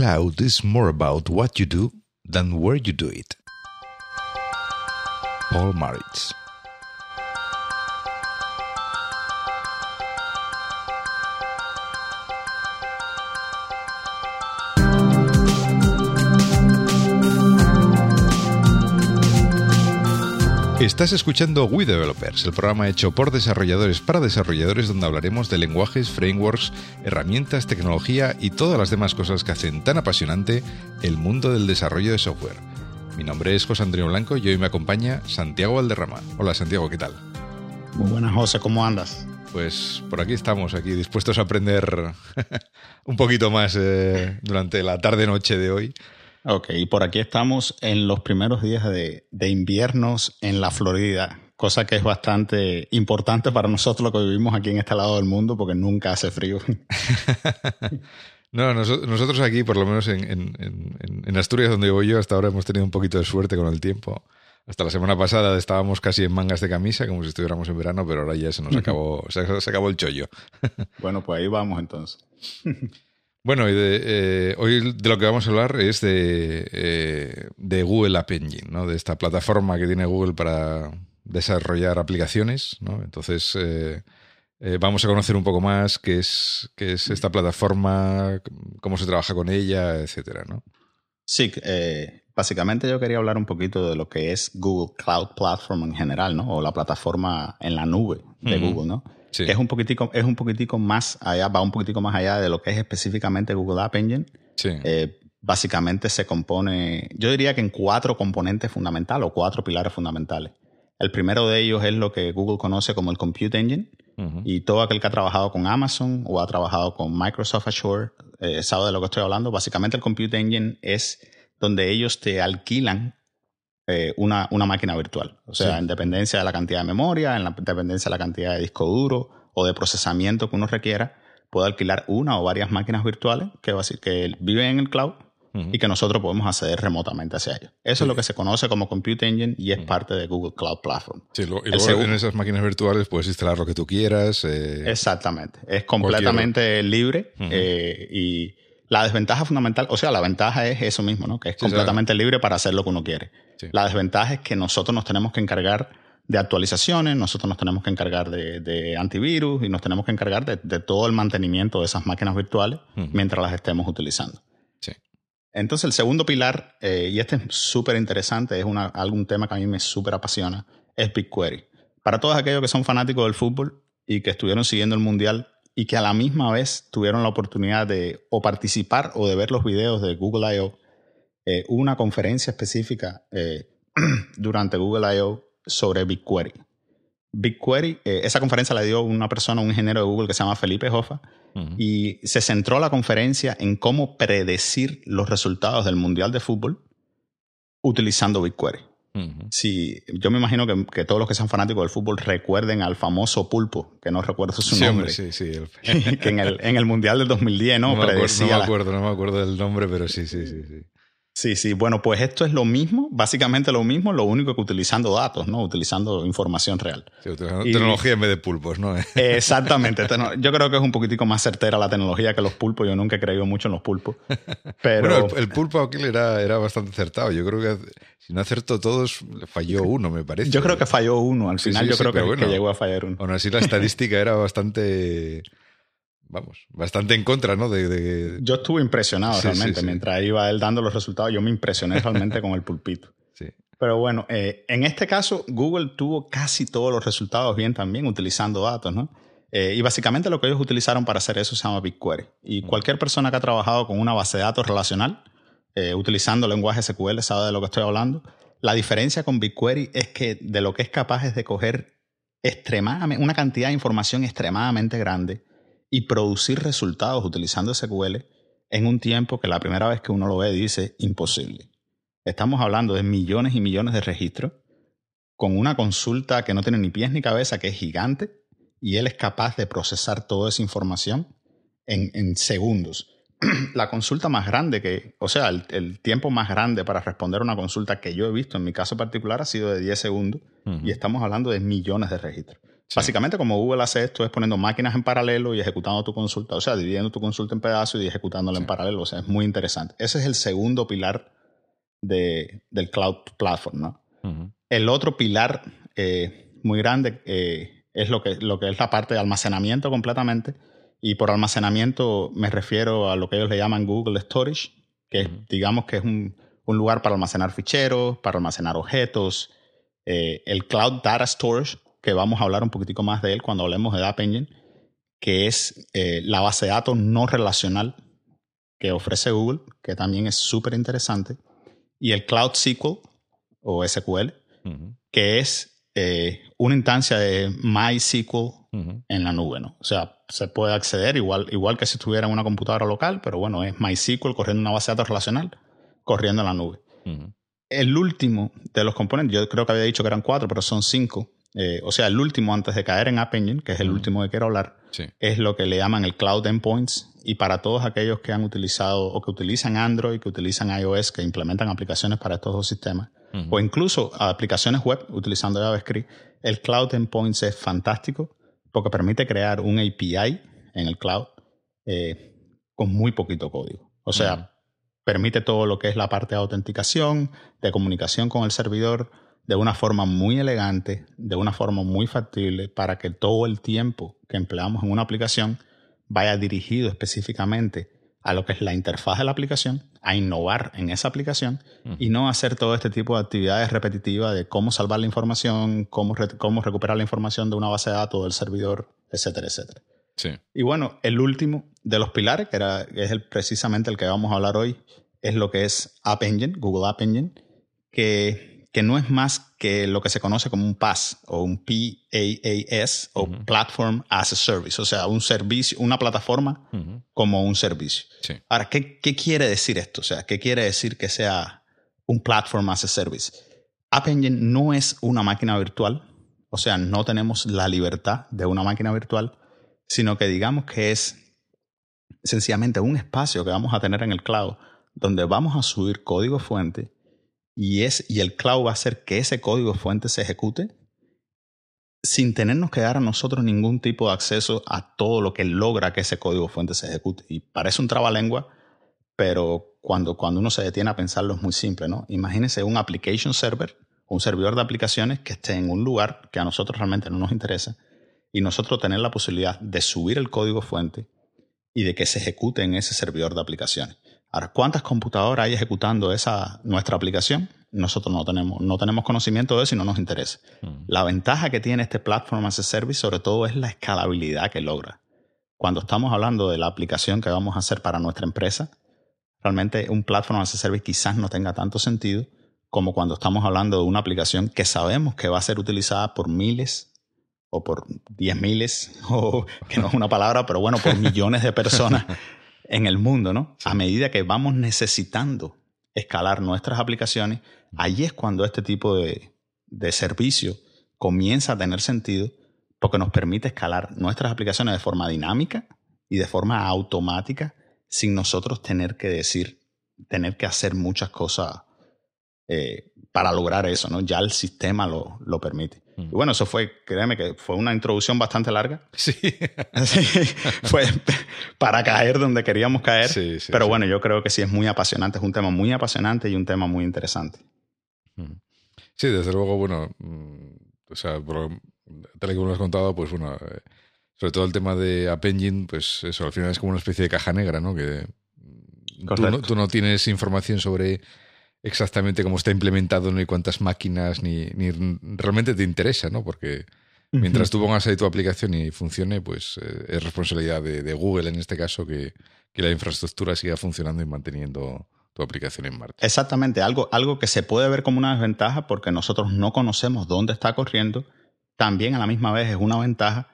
cloud is more about what you do than where you do it. Paul Maritz. Estás escuchando We Developers, el programa hecho por desarrolladores para desarrolladores donde hablaremos de lenguajes, frameworks, herramientas, tecnología y todas las demás cosas que hacen tan apasionante el mundo del desarrollo de software. Mi nombre es José Antonio Blanco y hoy me acompaña Santiago Valderrama. Hola Santiago, ¿qué tal? Muy buenas José, ¿cómo andas? Pues por aquí estamos, aquí dispuestos a aprender un poquito más eh, durante la tarde-noche de hoy Ok, y por aquí estamos en los primeros días de, inviernos en la Florida, cosa que es bastante importante para nosotros lo que vivimos aquí en este lado del mundo porque nunca hace frío. no, nosotros aquí, por lo menos en, Asturias, donde voy yo, hasta ahora hemos tenido un poquito de suerte con el tiempo. Hasta la semana pasada estábamos casi en mangas de camisa, como si estuviéramos en verano, pero ahora ya se nos acabó, se acabó el chollo. bueno, pues ahí vamos entonces. Bueno, y de, eh, hoy de lo que vamos a hablar es de, eh, de, Google App Engine, ¿no? de esta plataforma que tiene Google para desarrollar aplicaciones. ¿no? Entonces, eh, vamos a conocer un poco más qué es, qué es esta plataforma, cómo se trabaja con ella, etcétera, ¿no? Sí, básicamente yo quería hablar un poquito de lo que es Google Cloud Platform en general, ¿no? O la plataforma en la nube de Google, ¿no? Que es un poquitico, es un poquitico más allá, va un poquitico más allá de lo que es específicamente Google App Engine. Eh, básicamente se compone, yo diría que en cuatro componentes fundamentales o cuatro pilares fundamentales. El primero de ellos es lo que Google conoce como el Compute Engine. Y todo aquel que ha trabajado con Amazon o ha trabajado con Microsoft Azure eh, sabe de lo que estoy hablando. Básicamente el Compute Engine es donde ellos te alquilan eh, una, una, máquina virtual. O sea, en dependencia de la cantidad de memoria, en la dependencia de la cantidad de disco duro o de procesamiento que uno requiera, puede alquilar una o varias máquinas virtuales que, que viven en el cloud y que nosotros podemos acceder remotamente hacia ellos. Eso es lo que se conoce como Compute Engine y es parte de Google Cloud Platform. Sí, y luego en esas máquinas virtuales puedes instalar lo que tú quieras. Eh, Exactamente. Es completamente libre eh, y la desventaja fundamental, o sea, la ventaja es eso mismo, ¿no? Que es completamente libre para hacer lo que uno quiere. La desventaja es que nosotros nos tenemos que encargar de actualizaciones, nosotros nos tenemos que encargar de, antivirus y nos tenemos que encargar de, todo el mantenimiento de esas máquinas virtuales mientras las estemos utilizando. Sí. Entonces, el segundo pilar, eh, y este es súper interesante, es una, algún tema que a mí me súper apasiona, es BigQuery. Para todos aquellos que son fanáticos del fútbol y que estuvieron siguiendo el Mundial, y que a la misma vez tuvieron la oportunidad de o participar o de ver los videos de Google I.O., eh, una conferencia específica eh, durante Google I.O. sobre BigQuery. BigQuery, eh, esa conferencia la dio una persona, un ingeniero de Google que se llama Felipe Hoffa, y se centró la conferencia en cómo predecir los resultados del Mundial de Fútbol utilizando BigQuery. Sí, yo me imagino que, todos los que sean fanáticos del fútbol recuerden al famoso Pulpo, que no recuerdo su nombre. Sí, sí, que en el, en el Mundial del 2010, ¿no? No me, acuerdo, no me acuerdo, no me acuerdo del nombre, pero sí, sí, sí, sí. Sí, sí. Bueno, pues esto es lo mismo, básicamente lo mismo, lo único que utilizando datos, ¿no? Utilizando información real. Sí, tecnología en vez de pulpos, ¿no? Exactamente. Yo creo que es un poquitico más certera la tecnología que los pulpos. Yo nunca he creído mucho en los pulpos. Pero... Bueno, el, pulpo aquí era, era bastante acertado. Yo creo que si no acertó todos, falló uno, me parece. Yo creo que falló uno. Al final yo creo que, que, llegó a fallar uno. Aún así la estadística era bastante vamos, bastante en contra, ¿no? De, Yo estuve impresionado realmente. Mientras iba él dando los resultados, yo me impresioné realmente con el pulpito. Sí. Pero bueno, eh, en este caso, Google tuvo casi todos los resultados bien también utilizando datos, ¿no? Eh, y básicamente lo que ellos utilizaron para hacer eso se llama BigQuery. Y mm. cualquier persona que ha trabajado con una base de datos relacional, eh, utilizando lenguaje SQL, sabe de lo que estoy hablando. La diferencia con BigQuery es que de lo que es capaz es de coger extremadamente, una cantidad de información extremadamente grande y producir resultados utilizando SQL en un tiempo que la primera vez que uno lo ve dice imposible. Estamos hablando de millones y millones de registros con una consulta que no tiene ni pies ni cabeza, que es gigante, y él es capaz de procesar toda esa información en, segundos. la consulta más grande que, o sea, el, tiempo más grande para responder una consulta que yo he visto en mi caso particular ha sido de 10 segundos y estamos hablando de millones de registros. Básicamente, como Google hace esto, es poniendo máquinas en paralelo y ejecutando tu consulta, o sea, dividiendo tu consulta en pedazos y ejecutándola en paralelo. O sea, es muy interesante. Ese es el segundo pilar de, del Cloud Platform, ¿no? El otro pilar eh, muy grande eh, es lo que, lo que es la parte de almacenamiento completamente. Y por almacenamiento me refiero a lo que ellos le llaman Google Storage, que digamos que es un, un, lugar para almacenar ficheros, para almacenar objetos. Eh, el Cloud Data Storage, que vamos a hablar un poquitico más de él cuando hablemos de App Engine, que es la base de datos no relacional que ofrece Google, que también es súper interesante. Y el Cloud SQL o SQL, que es eh, una instancia de MySQL en la nube, ¿no? O sea, se puede acceder igual, igual que si estuviera en una computadora local, pero bueno, es MySQL corriendo una base de datos relacional, corriendo en la nube. El último de los componentes, yo creo que había dicho que eran cuatro, pero son cinco. Eh, o sea, el último antes de caer en App Engine, que es el último que quiero hablar, es lo que le llaman el Cloud Endpoints. Y para todos aquellos que han utilizado o que utilizan Android, que utilizan iOS, que implementan aplicaciones para estos dos sistemas, o incluso aplicaciones web utilizando JavaScript, el Cloud Endpoints es fantástico porque permite crear un API en el cloud eh, con muy poquito código. O sea, permite todo lo que es la parte de autenticación, de comunicación con el servidor, de una forma muy elegante, de una forma muy factible, para que todo el tiempo que empleamos en una aplicación vaya dirigido específicamente a lo que es la interfaz de la aplicación, a innovar en esa aplicación y no hacer todo este tipo de actividades repetitivas de cómo salvar la información, cómo, cómo recuperar la información de una base de datos del servidor, etcétera, etcétera. Sí. Y bueno, el último de los pilares, que, era, es el, precisamente el que vamos a hablar hoy, es lo que es App Engine, Google App Engine, que que no es más que lo que se conoce como un PaaS o un PaaS o Platform as a Service, o sea, un servicio, una plataforma como un servicio. Ahora, ¿qué, ¿qué, quiere decir esto? O sea, ¿qué quiere decir que sea un Platform as a Service? App Engine no es una máquina virtual, o sea, no tenemos la libertad de una máquina virtual, sino que digamos que es sencillamente un espacio que vamos a tener en el cloud donde vamos a subir código fuente y, es, y el cloud va a hacer que ese código fuente se ejecute sin tenernos que dar a nosotros ningún tipo de acceso a todo lo que logra que ese código fuente se ejecute. Y parece un trabalengua, pero cuando, cuando uno se detiene a pensarlo es muy simple, ¿no? Imagínese un application server, un servidor de aplicaciones que esté en un lugar que a nosotros realmente no nos interesa y nosotros tener la posibilidad de subir el código fuente y de que se ejecute en ese servidor de aplicaciones. Ahora, ¿cuántas computadoras hay ejecutando esa, nuestra aplicación? Nosotros no tenemos, no tenemos conocimiento de eso y no nos interesa. Mm. La ventaja que tiene este Platform as a Service, sobre todo, es la escalabilidad que logra. Cuando estamos hablando de la aplicación que vamos a hacer para nuestra empresa, realmente un Platform as a Service quizás no tenga tanto sentido como cuando estamos hablando de una aplicación que sabemos que va a ser utilizada por miles o por diez miles, o que no es una palabra, pero bueno, por millones de personas en el mundo, ¿no? A medida que vamos necesitando escalar nuestras aplicaciones, ahí es cuando este tipo de, de servicio comienza a tener sentido porque nos permite escalar nuestras aplicaciones de forma dinámica y de forma automática sin nosotros tener que decir, tener que hacer muchas cosas eh, para lograr eso, ¿no? Ya el sistema lo, lo permite. Y bueno, eso fue, créeme que fue una introducción bastante larga. Sí. fue para caer donde queríamos caer. pero bueno, yo creo que sí es muy apasionante, es un tema muy apasionante y un tema muy interesante. Sí, desde luego, bueno, mm, o sea, tal y como lo has contado, pues bueno, eh, sobre todo el tema de App Engine, pues eso, al final es como una especie de caja negra, ¿no? Que tú no tienes información sobre exactamente cómo está implementado, ni cuántas máquinas, ni, ni realmente te interesa, ¿no? Porque mientras tú pongas ahí tu aplicación y funcione, pues eh, es responsabilidad de, Google en este caso que, que, la infraestructura siga funcionando y manteniendo tu aplicación en marcha. Exactamente, algo, algo que se puede ver como una desventaja porque nosotros no conocemos dónde está corriendo, también a la misma vez es una ventaja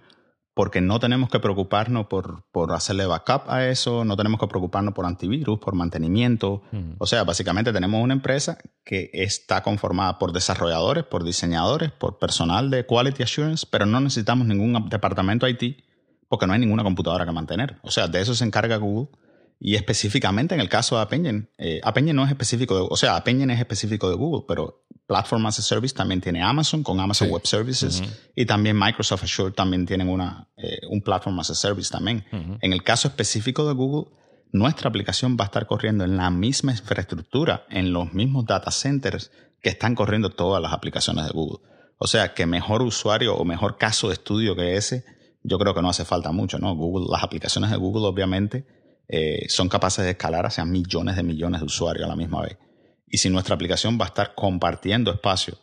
porque no tenemos que preocuparnos por, por, hacerle backup a eso, no tenemos que preocuparnos por antivirus, por mantenimiento. O sea, básicamente tenemos una empresa que está conformada por desarrolladores, por diseñadores, por personal de Quality Assurance, pero no necesitamos ningún departamento IT porque no hay ninguna computadora que mantener. O sea, de eso se encarga Google. Y específicamente en el caso de App Engine, eh, App Engine no es específico, de, o sea, App Engine es específico de Google, pero Platform as a Service también tiene Amazon con Amazon Web Services y también Microsoft Azure también tienen una, eh, un Platform as a Service también. En el caso específico de Google, nuestra aplicación va a estar corriendo en la misma infraestructura, en los mismos data centers que están corriendo todas las aplicaciones de Google. O sea que mejor usuario o mejor caso de estudio que ese, yo creo que no hace falta mucho, ¿no? Google, las aplicaciones de Google obviamente eh, son capaces de escalar hacia millones de millones de usuarios a la misma vez. Y si nuestra aplicación va a estar compartiendo espacio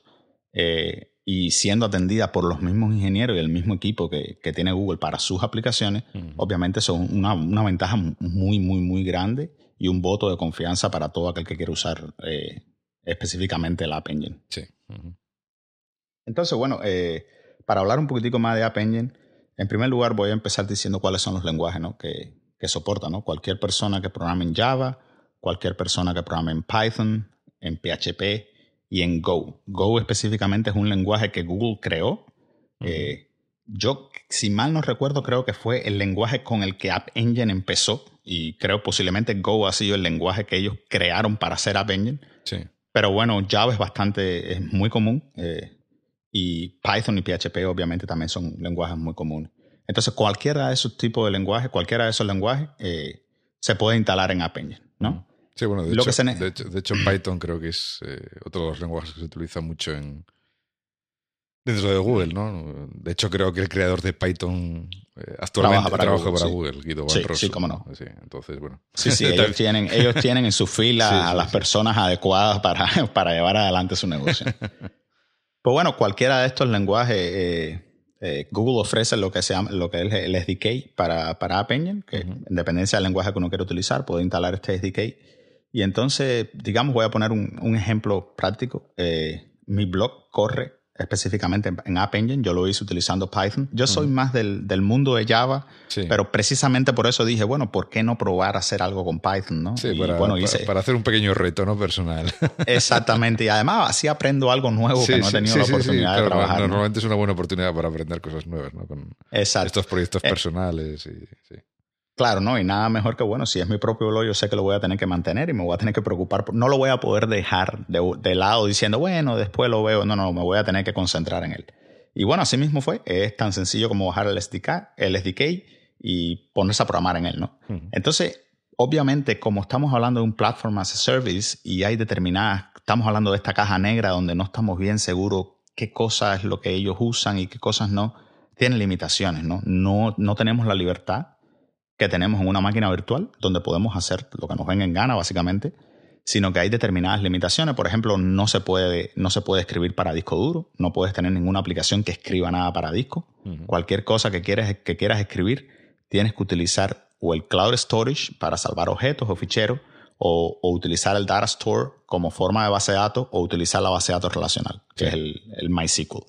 eh, y siendo atendida por los mismos ingenieros y el mismo equipo que, tiene Google para sus aplicaciones, obviamente son una, una, ventaja muy, muy, muy grande y un voto de confianza para todo aquel que quiera usar eh, específicamente el App Engine. Sí. Entonces, bueno, eh, para hablar un poquitico más de App Engine, en primer lugar voy a empezar diciendo cuáles son los lenguajes que, que soporta. ¿no? Cualquier persona que programe en Java, cualquier persona que programe en Python, en PHP y en Go. Go específicamente es un lenguaje que Google creó. Eh, yo, si mal no recuerdo, creo que fue el lenguaje con el que App Engine empezó y creo posiblemente Go ha sido el lenguaje que ellos crearon para hacer App Engine. Sí. Pero bueno, Java es bastante, es muy común eh, y Python y PHP obviamente también son lenguajes muy comunes. Entonces cualquiera de esos tipos de lenguajes, cualquiera de esos lenguajes eh, se puede instalar en App Engine, ¿no? Sí, bueno, de, hecho, de, hecho, Python creo que es eh, otro de los lenguajes que se utiliza mucho en dentro de Google, ¿no? De hecho, creo que el creador de Python eh, actualmente trabaja para, Google, Guido sí, sí, cómo no. Sí, entonces, bueno. Sí, sí, ellos tienen, ellos tienen en su fila a las personas adecuadas para, para llevar adelante su negocio. pues bueno, cualquiera de estos lenguajes... Eh, eh, Google ofrece lo que, se llama, lo que es el SDK para, para App Engine, que en dependencia del lenguaje que uno quiere utilizar, puede instalar este SDK y entonces, digamos, voy a poner un, ejemplo práctico. Eh, mi blog corre específicamente en, App Engine, yo lo hice utilizando Python. Yo soy más del, mundo de Java, pero precisamente por eso dije, bueno, ¿por qué no probar a hacer algo con Python? ¿no? Sí, para, bueno, hice, para, hacer un pequeño reto ¿no? personal. Exactamente, y además así aprendo algo nuevo que no he tenido la oportunidad de trabajar. Normalmente es una buena oportunidad para aprender cosas nuevas, ¿no? Con estos proyectos eh, personales. Y, Claro, no, y nada mejor que bueno, si es mi propio blog, yo sé que lo voy a tener que mantener y me voy a tener que preocupar. No lo voy a poder dejar de, lado diciendo, bueno, después lo veo. No, no, me voy a tener que concentrar en él. Y bueno, así mismo fue. Es tan sencillo como bajar el SDK, el SDK y ponerse a programar en él, ¿no? Entonces, obviamente, como estamos hablando de un platform as a service y hay determinadas, estamos hablando de esta caja negra donde no estamos bien seguros qué cosas es lo que ellos usan y qué cosas no, tiene limitaciones, ¿no? No, no tenemos la libertad que tenemos en una máquina virtual donde podemos hacer lo que nos venga en gana, básicamente, sino que hay determinadas limitaciones. Por ejemplo, no se puede, no se puede escribir para disco duro, no puedes tener ninguna aplicación que escriba nada para disco. Cualquier cosa que quieras, que quieras escribir, tienes que utilizar o el cloud storage para salvar objetos o ficheros, o, utilizar el data store como forma de base de datos, o utilizar la base de datos relacional, que es el, el, MySQL.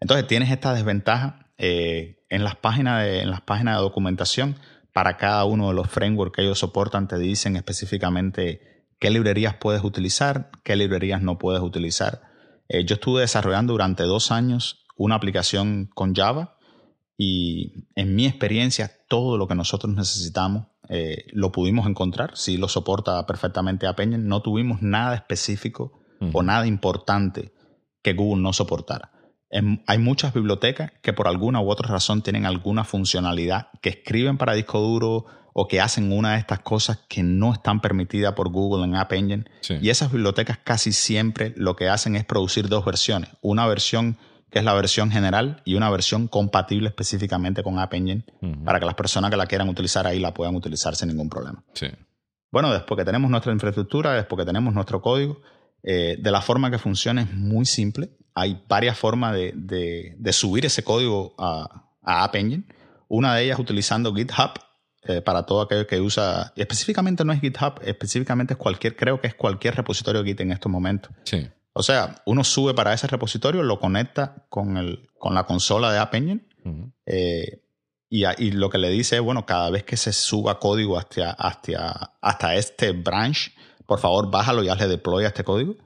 Entonces tienes esta desventaja eh, en, las páginas de, en las páginas de documentación para cada uno de los frameworks que ellos soportan te dicen específicamente qué librerías puedes utilizar, qué librerías no puedes utilizar. Eh, yo estuve desarrollando durante dos años una aplicación con Java y en mi experiencia todo lo que nosotros necesitamos eh, lo pudimos encontrar, sí lo soporta perfectamente App Engine, no tuvimos nada específico o nada importante que Google no soportara hay muchas bibliotecas que por alguna u otra razón tienen alguna funcionalidad que escriben para disco duro o que hacen una de estas cosas que no están permitidas por Google en App Engine. Y esas bibliotecas casi siempre lo que hacen es producir dos versiones. Una versión que es la versión general y una versión compatible específicamente con App Engine para que las personas que la quieran utilizar ahí la puedan utilizar sin ningún problema. Bueno, después que tenemos nuestra infraestructura, después que tenemos nuestro código, eh, de la forma que funciona es muy simple hay varias formas de, subir ese código a, App Engine. Una de ellas utilizando GitHub eh, para todo aquel que usa, específicamente no es GitHub, específicamente es cualquier, creo que es cualquier repositorio Git en estos momentos. Sí. O sea, uno sube para ese repositorio, lo conecta con, el, con la consola de App Engine eh, y, y, lo que le dice es, bueno, cada vez que se suba código hasta, hasta, hasta este branch, por favor bájalo y hazle deploy a este código.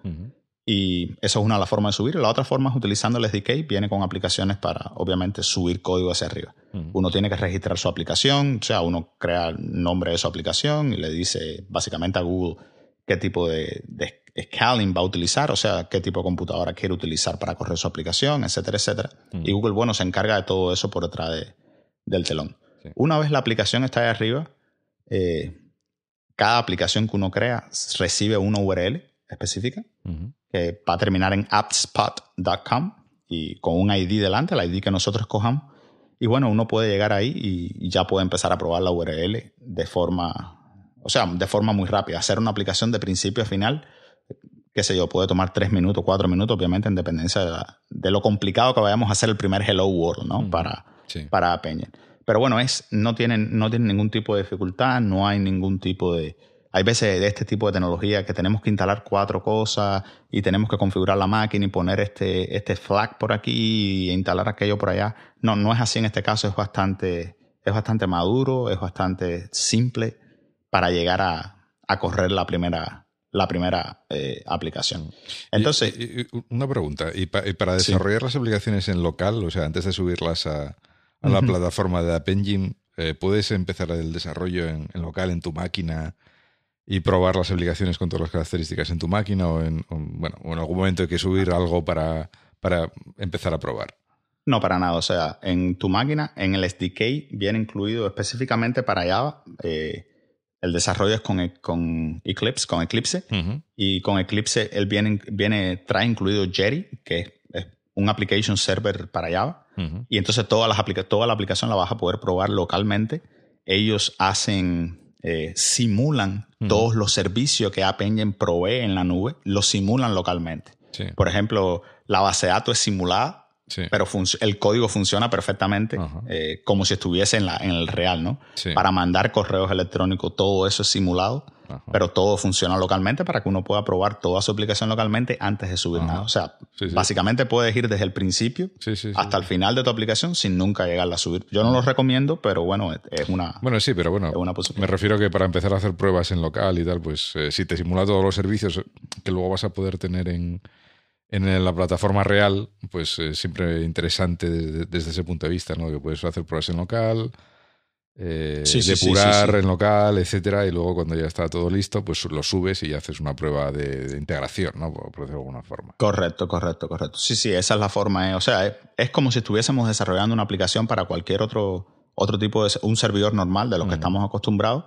Y eso es una de las formas de subir. La otra forma es utilizando el SDK, viene con aplicaciones para, obviamente, subir código hacia arriba. Uno tiene que registrar su aplicación, o sea, uno crea el nombre de su aplicación y le dice básicamente a Google qué tipo de, scaling va a utilizar, o sea, qué tipo de computadora quiere utilizar para correr su aplicación, etcétera, etcétera. Y Google, bueno, se encarga de todo eso por detrás de, del telón. Una vez la aplicación está ahí arriba, eh, cada aplicación que uno crea recibe una URL específica que va a terminar en appspot.com y con un ID delante, el ID que nosotros escojamos. Y bueno, uno puede llegar ahí y, ya puede empezar a probar la URL de forma, o sea, de forma muy rápida. Hacer una aplicación de principio a final, qué sé yo, puede tomar tres minutos, cuatro minutos, obviamente en dependencia de, lo complicado que vayamos a hacer el primer Hello World, ¿no? Para, para Peña. Pero bueno, es, no, tienen, no tienen ningún tipo de dificultad, no hay ningún tipo de... Hay veces de este tipo de tecnología que tenemos que instalar cuatro cosas y tenemos que configurar la máquina y poner este, este flag por aquí e instalar aquello por allá. No, no es así en este caso, es bastante, es bastante maduro, es bastante simple para llegar a, correr la primera, la primera eh, aplicación. Entonces. una pregunta. ¿Y, para desarrollar las aplicaciones en local, o sea, antes de subirlas a, a la plataforma de App Engine, eh, puedes empezar el desarrollo en, local en tu máquina y probar las aplicaciones con todas las características en tu máquina o en, bueno, en algún momento hay que subir algo para, para empezar a probar. No, para nada. O sea, en tu máquina, en el SDK, viene incluido específicamente para Java. Eh, el desarrollo es con, con Eclipse, con Eclipse. Y con Eclipse, él viene, viene, trae incluido Jerry, que es un application server para Java. Y entonces toda, las toda la aplicación la vas a poder probar localmente. Ellos hacen, eh, simulan todos los servicios que App Engine provee en la nube, los simulan localmente. Por ejemplo, la base de datos es simulada pero el código funciona perfectamente eh, como si estuviese en, la, en el real, ¿no? Para mandar correos electrónicos, todo eso es simulado, pero todo funciona localmente para que uno pueda probar toda su aplicación localmente antes de subir nada. O sea, básicamente puedes ir desde el principio hasta el final de tu aplicación sin nunca llegarla a subir. Yo no lo recomiendo, pero bueno, es una. Bueno, sí, pero bueno, me refiero que para empezar a hacer pruebas en local y tal, pues eh, si te simula todos los servicios que luego vas a poder tener en en la plataforma real, pues es siempre interesante desde, ese punto de vista, ¿no? Que puedes hacer pruebas en local, eh, depurar en local, etcétera, y luego cuando ya está todo listo, pues lo subes y haces una prueba de, integración, ¿no? Por, decirlo de alguna forma. Correcto, correcto, correcto. Sí, sí, esa es la forma. ¿eh? O sea, es como si estuviésemos desarrollando una aplicación para cualquier otro otro tipo de un servidor normal de los que estamos acostumbrados,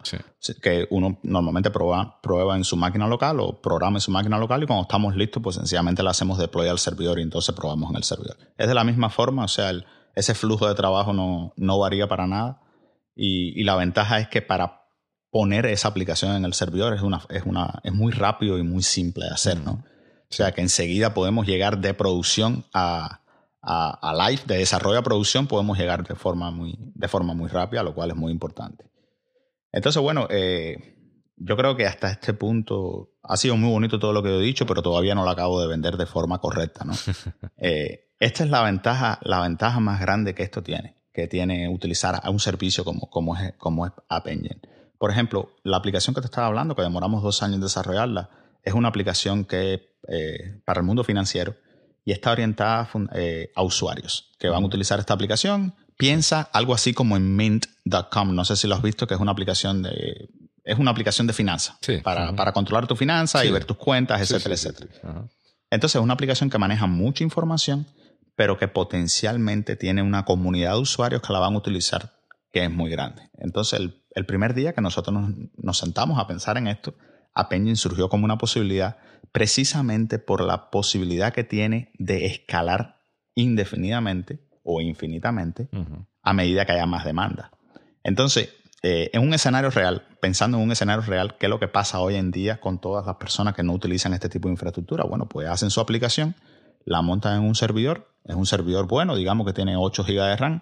que uno normalmente prueba, prueba en su máquina local o programa en su máquina local y cuando estamos listos, pues sencillamente le hacemos deploy al servidor y entonces probamos en el servidor. Es de la misma forma, o sea, ese flujo de trabajo no, no varía para nada y, la ventaja es que para poner esa aplicación en el servidor es, una, es, una, es muy rápido y muy simple de hacer, ¿no? O sea, que enseguida podemos llegar de producción a a, live, de desarrollo a producción, podemos llegar de forma muy, de forma muy rápida, lo cual es muy importante. Entonces, bueno, eh, yo creo que hasta este punto ha sido muy bonito todo lo que he dicho, pero todavía no lo acabo de vender de forma correcta, ¿no? Eh, esta es la ventaja, la ventaja más grande que esto tiene, que tiene utilizar a un servicio como, como, es, como es App Engine. Por ejemplo, la aplicación que te estaba hablando, que demoramos dos años en desarrollarla, es una aplicación que eh, para el mundo financiero y está orientada eh, a usuarios que van a utilizar esta aplicación. Piensa algo así como en mint.com, no sé si lo has visto, que es una aplicación de es una aplicación de finanzas para, para, controlar tu finanzas y ver tus cuentas, etcétera, etcétera. Entonces es una aplicación que maneja mucha información, pero que potencialmente tiene una comunidad de usuarios que la van a utilizar que es muy grande. Entonces el, el primer día que nosotros nos, nos sentamos a pensar en esto, App Engine surgió como una posibilidad precisamente por la posibilidad que tiene de escalar indefinidamente o infinitamente a medida que haya más demanda. Entonces, eh, en un escenario real, pensando en un escenario real, ¿qué es lo que pasa hoy en día con todas las personas que no utilizan este tipo de infraestructura? Bueno, pues hacen su aplicación, la montan en un servidor, es un servidor bueno, digamos que tiene 8 GB de RAM,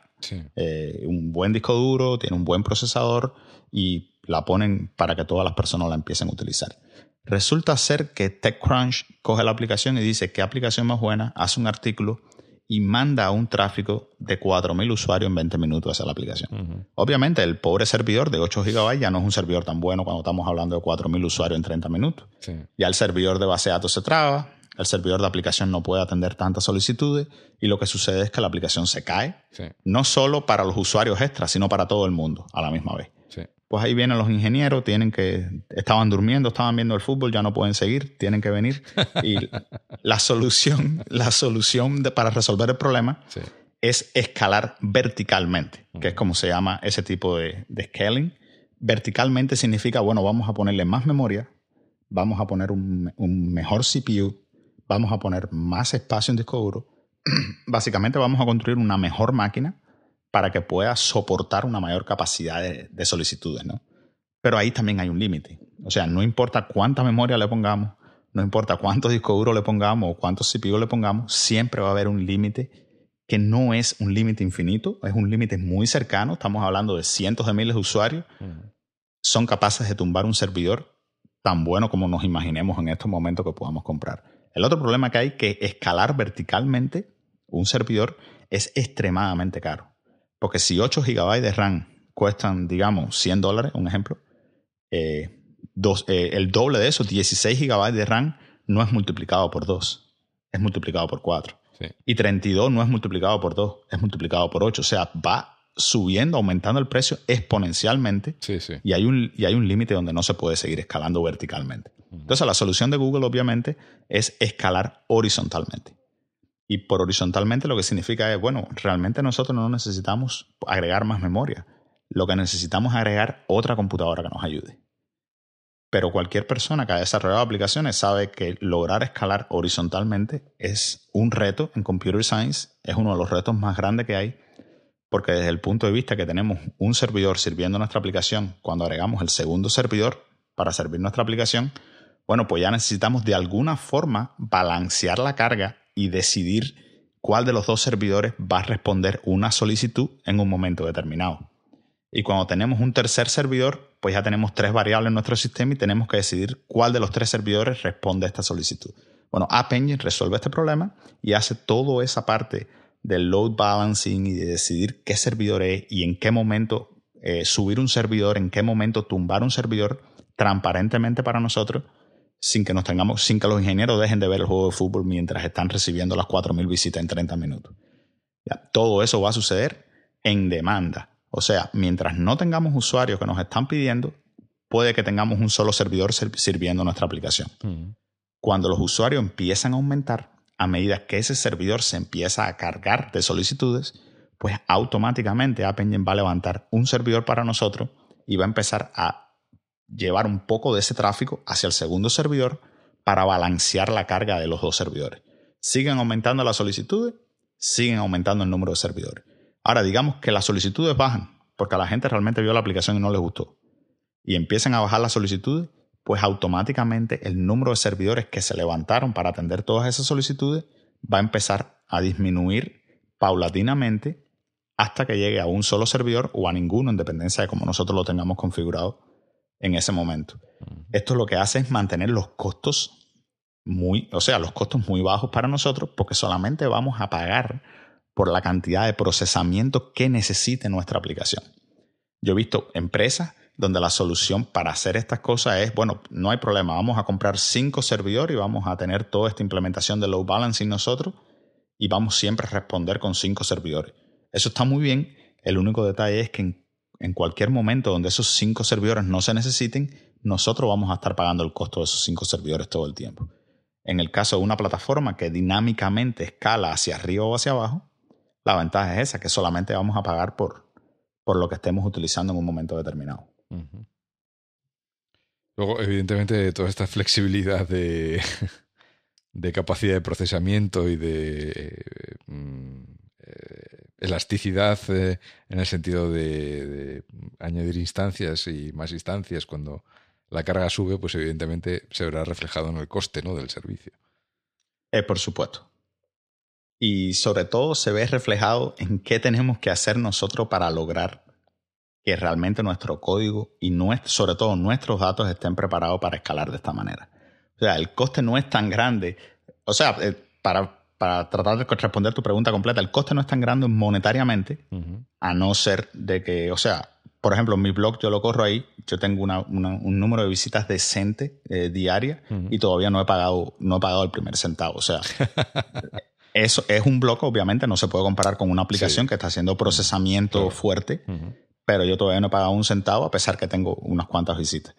eh, un buen disco duro, tiene un buen procesador y la ponen para que todas las personas la empiecen a utilizar. Resulta ser que TechCrunch coge la aplicación y dice qué aplicación más buena, hace un artículo y manda un tráfico de 4.000 usuarios en 20 minutos a la aplicación. Obviamente, el pobre servidor de 8 GB ya no es un servidor tan bueno cuando estamos hablando de 4.000 usuarios en 30 minutos. Ya el servidor de base de datos se traba, el servidor de aplicación no puede atender tantas solicitudes y lo que sucede es que la aplicación se cae, no solo para los usuarios extras, sino para todo el mundo a la misma vez. Pues ahí vienen los ingenieros, tienen que, estaban durmiendo, estaban viendo el fútbol, ya no pueden seguir, tienen que venir. Y la solución, la solución para resolver el problema es escalar verticalmente, que es como se llama ese tipo de, de scaling. Verticalmente significa, bueno, vamos a ponerle más memoria, vamos a poner un, un mejor CPU, vamos a poner más espacio en disco duro. Básicamente vamos a construir una mejor máquina para que pueda soportar una mayor capacidad de, solicitudes, ¿no? Pero ahí también hay un límite. O sea, no importa cuánta memoria le pongamos, no importa cuántos discos duros le pongamos o cuántos CPU le pongamos, siempre va a haber un límite que no es un límite infinito, es un límite muy cercano. Estamos hablando de cientos de miles de usuarios. Son capaces de tumbar un servidor tan bueno como nos imaginemos en estos momentos que podamos comprar. El otro problema que hay que escalar verticalmente un servidor es extremadamente caro. Porque si 8 GB de RAM cuestan, digamos, 100 dólares, un ejemplo, eh, eh, el doble de eso, 16 GB de RAM, no es multiplicado por 2, es multiplicado por 4. Y 32 no es multiplicado por 2, es multiplicado por 8. O sea, va subiendo, aumentando el precio exponencialmente Y, hay un, y hay un límite donde no se puede seguir escalando verticalmente. Entonces, la solución de Google, obviamente, es escalar horizontalmente. Y por horizontalmente lo que significa es, bueno, realmente nosotros no necesitamos agregar más memoria. Lo que necesitamos es agregar otra computadora que nos ayude. Pero cualquier persona que ha desarrollado aplicaciones sabe que lograr escalar horizontalmente es un reto en Computer Science, es uno de los retos más grandes que hay, porque desde el punto de vista que tenemos un servidor sirviendo nuestra aplicación, cuando agregamos el segundo servidor para servir nuestra aplicación, bueno, pues ya necesitamos de alguna forma balancear la carga y decidir cuál de los dos servidores va a responder una solicitud en un momento determinado. Y cuando tenemos un tercer servidor, pues ya tenemos tres variables en nuestro sistema y tenemos que decidir cuál de los tres servidores responde a esta solicitud. Bueno, App Engine resuelve este problema y hace toda esa parte del load balancing y de decidir qué servidor es y en qué momento eh, subir un servidor, en qué momento tumbar un servidor transparentemente para nosotros sin que nos tengamos, sin que los ingenieros dejen de ver el juego de fútbol mientras están recibiendo las 4.000 visitas en 30 minutos. todo eso va a suceder en demanda. O sea, mientras no tengamos usuarios que nos están pidiendo, puede que tengamos un solo servidor sirviendo nuestra aplicación. Mm. Cuando los usuarios empiezan a aumentar, a medida que ese servidor se empieza a cargar de solicitudes, pues automáticamente App Engine va a levantar un servidor para nosotros y va a empezar a llevar un poco de ese tráfico hacia el segundo servidor para balancear la carga de los dos servidores. Siguen aumentando las solicitudes, siguen aumentando el número de servidores. Ahora, digamos que las solicitudes bajan porque a la gente realmente vio la aplicación y no les gustó. Y empiezan a bajar las solicitudes, pues automáticamente el número de servidores que se levantaron para atender todas esas solicitudes va a empezar a disminuir paulatinamente hasta que llegue a un solo servidor o a ninguno en de cómo nosotros lo tengamos configurado en ese momento. Esto lo que hace es mantener los costos muy, o sea, los costos muy bajos para nosotros porque solamente vamos a pagar por la cantidad de procesamiento que necesite nuestra aplicación. Yo he visto empresas donde la solución para hacer estas cosas es, bueno, no hay problema, vamos a comprar cinco servidores y vamos a tener toda esta implementación de load balancing nosotros y vamos siempre a responder con cinco servidores. Eso está muy bien, el único detalle es que en en cualquier momento donde esos cinco servidores no se necesiten, nosotros vamos a estar pagando el costo de esos cinco servidores todo el tiempo. En el caso de una plataforma que dinámicamente escala hacia arriba o hacia abajo, la ventaja es esa, que solamente vamos a pagar por, por lo que estemos utilizando en un momento determinado. Luego, evidentemente, toda esta flexibilidad de, de capacidad de procesamiento y de mm, eh, elasticidad eh, en el sentido de, añadir instancias y más instancias cuando la carga sube, pues evidentemente se verá reflejado en el coste ¿no? del servicio. Eh, por supuesto. Y sobre todo se ve reflejado en qué tenemos que hacer nosotros para lograr que realmente nuestro código y sobre todo nuestros datos estén preparados para escalar de esta manera. O sea, el coste no es tan grande. O sea, eh, para, para tratar de responder tu pregunta completa, el coste no es tan grande monetariamente, a no ser de que, o sea, por ejemplo, en mi blog yo lo corro ahí, yo tengo un número de visitas decente eh, diaria y todavía no he pagado, no he pagado el primer centavo. O sea, eso es un blog, obviamente, no se puede comparar con una aplicación que está haciendo procesamiento fuerte, pero yo todavía no he pagado un centavo a pesar que tengo unas cuantas visitas.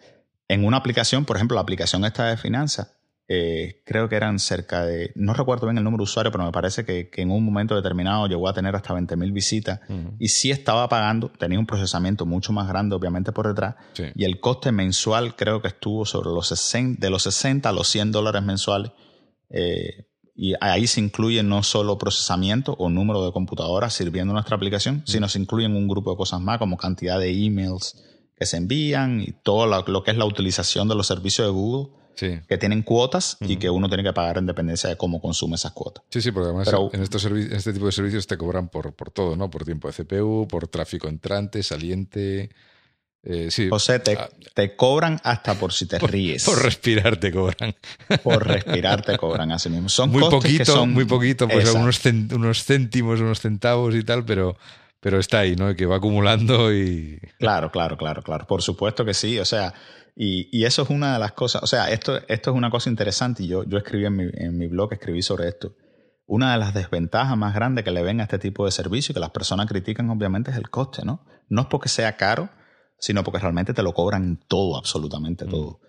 En una aplicación, por ejemplo, la aplicación esta de finanzas, eh, creo que eran cerca de, no recuerdo bien el número de usuarios, pero me parece que, en un momento determinado llegó a tener hasta 20.000 visitas y sí estaba pagando, tenía un procesamiento mucho más grande obviamente por detrás y el coste mensual creo que estuvo sobre los 60, de los 60 a los 100 dólares mensuales eh, y ahí se incluye no solo procesamiento o número de computadoras sirviendo nuestra aplicación, sino se incluyen un grupo de cosas más como cantidad de emails que se envían y todo lo, que es la utilización de los servicios de Google. Que tienen cuotas y que uno tiene que pagar en dependencia de cómo consume esas cuotas. Sí, sí, porque además en, estos en este tipo de servicios te cobran por, por todo, ¿no? Por tiempo de CPU, por tráfico entrante, saliente, eh, José, ah, te, cobran hasta por si te ríes. Por respirar te cobran. Por respirar te cobran así mismo. Son muy poquito, son... muy poquito, pues unos, unos, céntimos, unos centavos y tal, pero, pero está ahí, ¿no? Que va acumulando y. Claro, claro, claro, claro. Por supuesto que sí. O sea, y, y eso es una de las cosas. O sea, esto, esto es una cosa interesante y yo, yo escribí en mi, en mi blog, escribí sobre esto. Una de las desventajas más grandes que le ven a este tipo de servicio y que las personas critican, obviamente, es el coste, ¿no? No es porque sea caro sino porque realmente te lo cobran todo, absolutamente todo. Mm.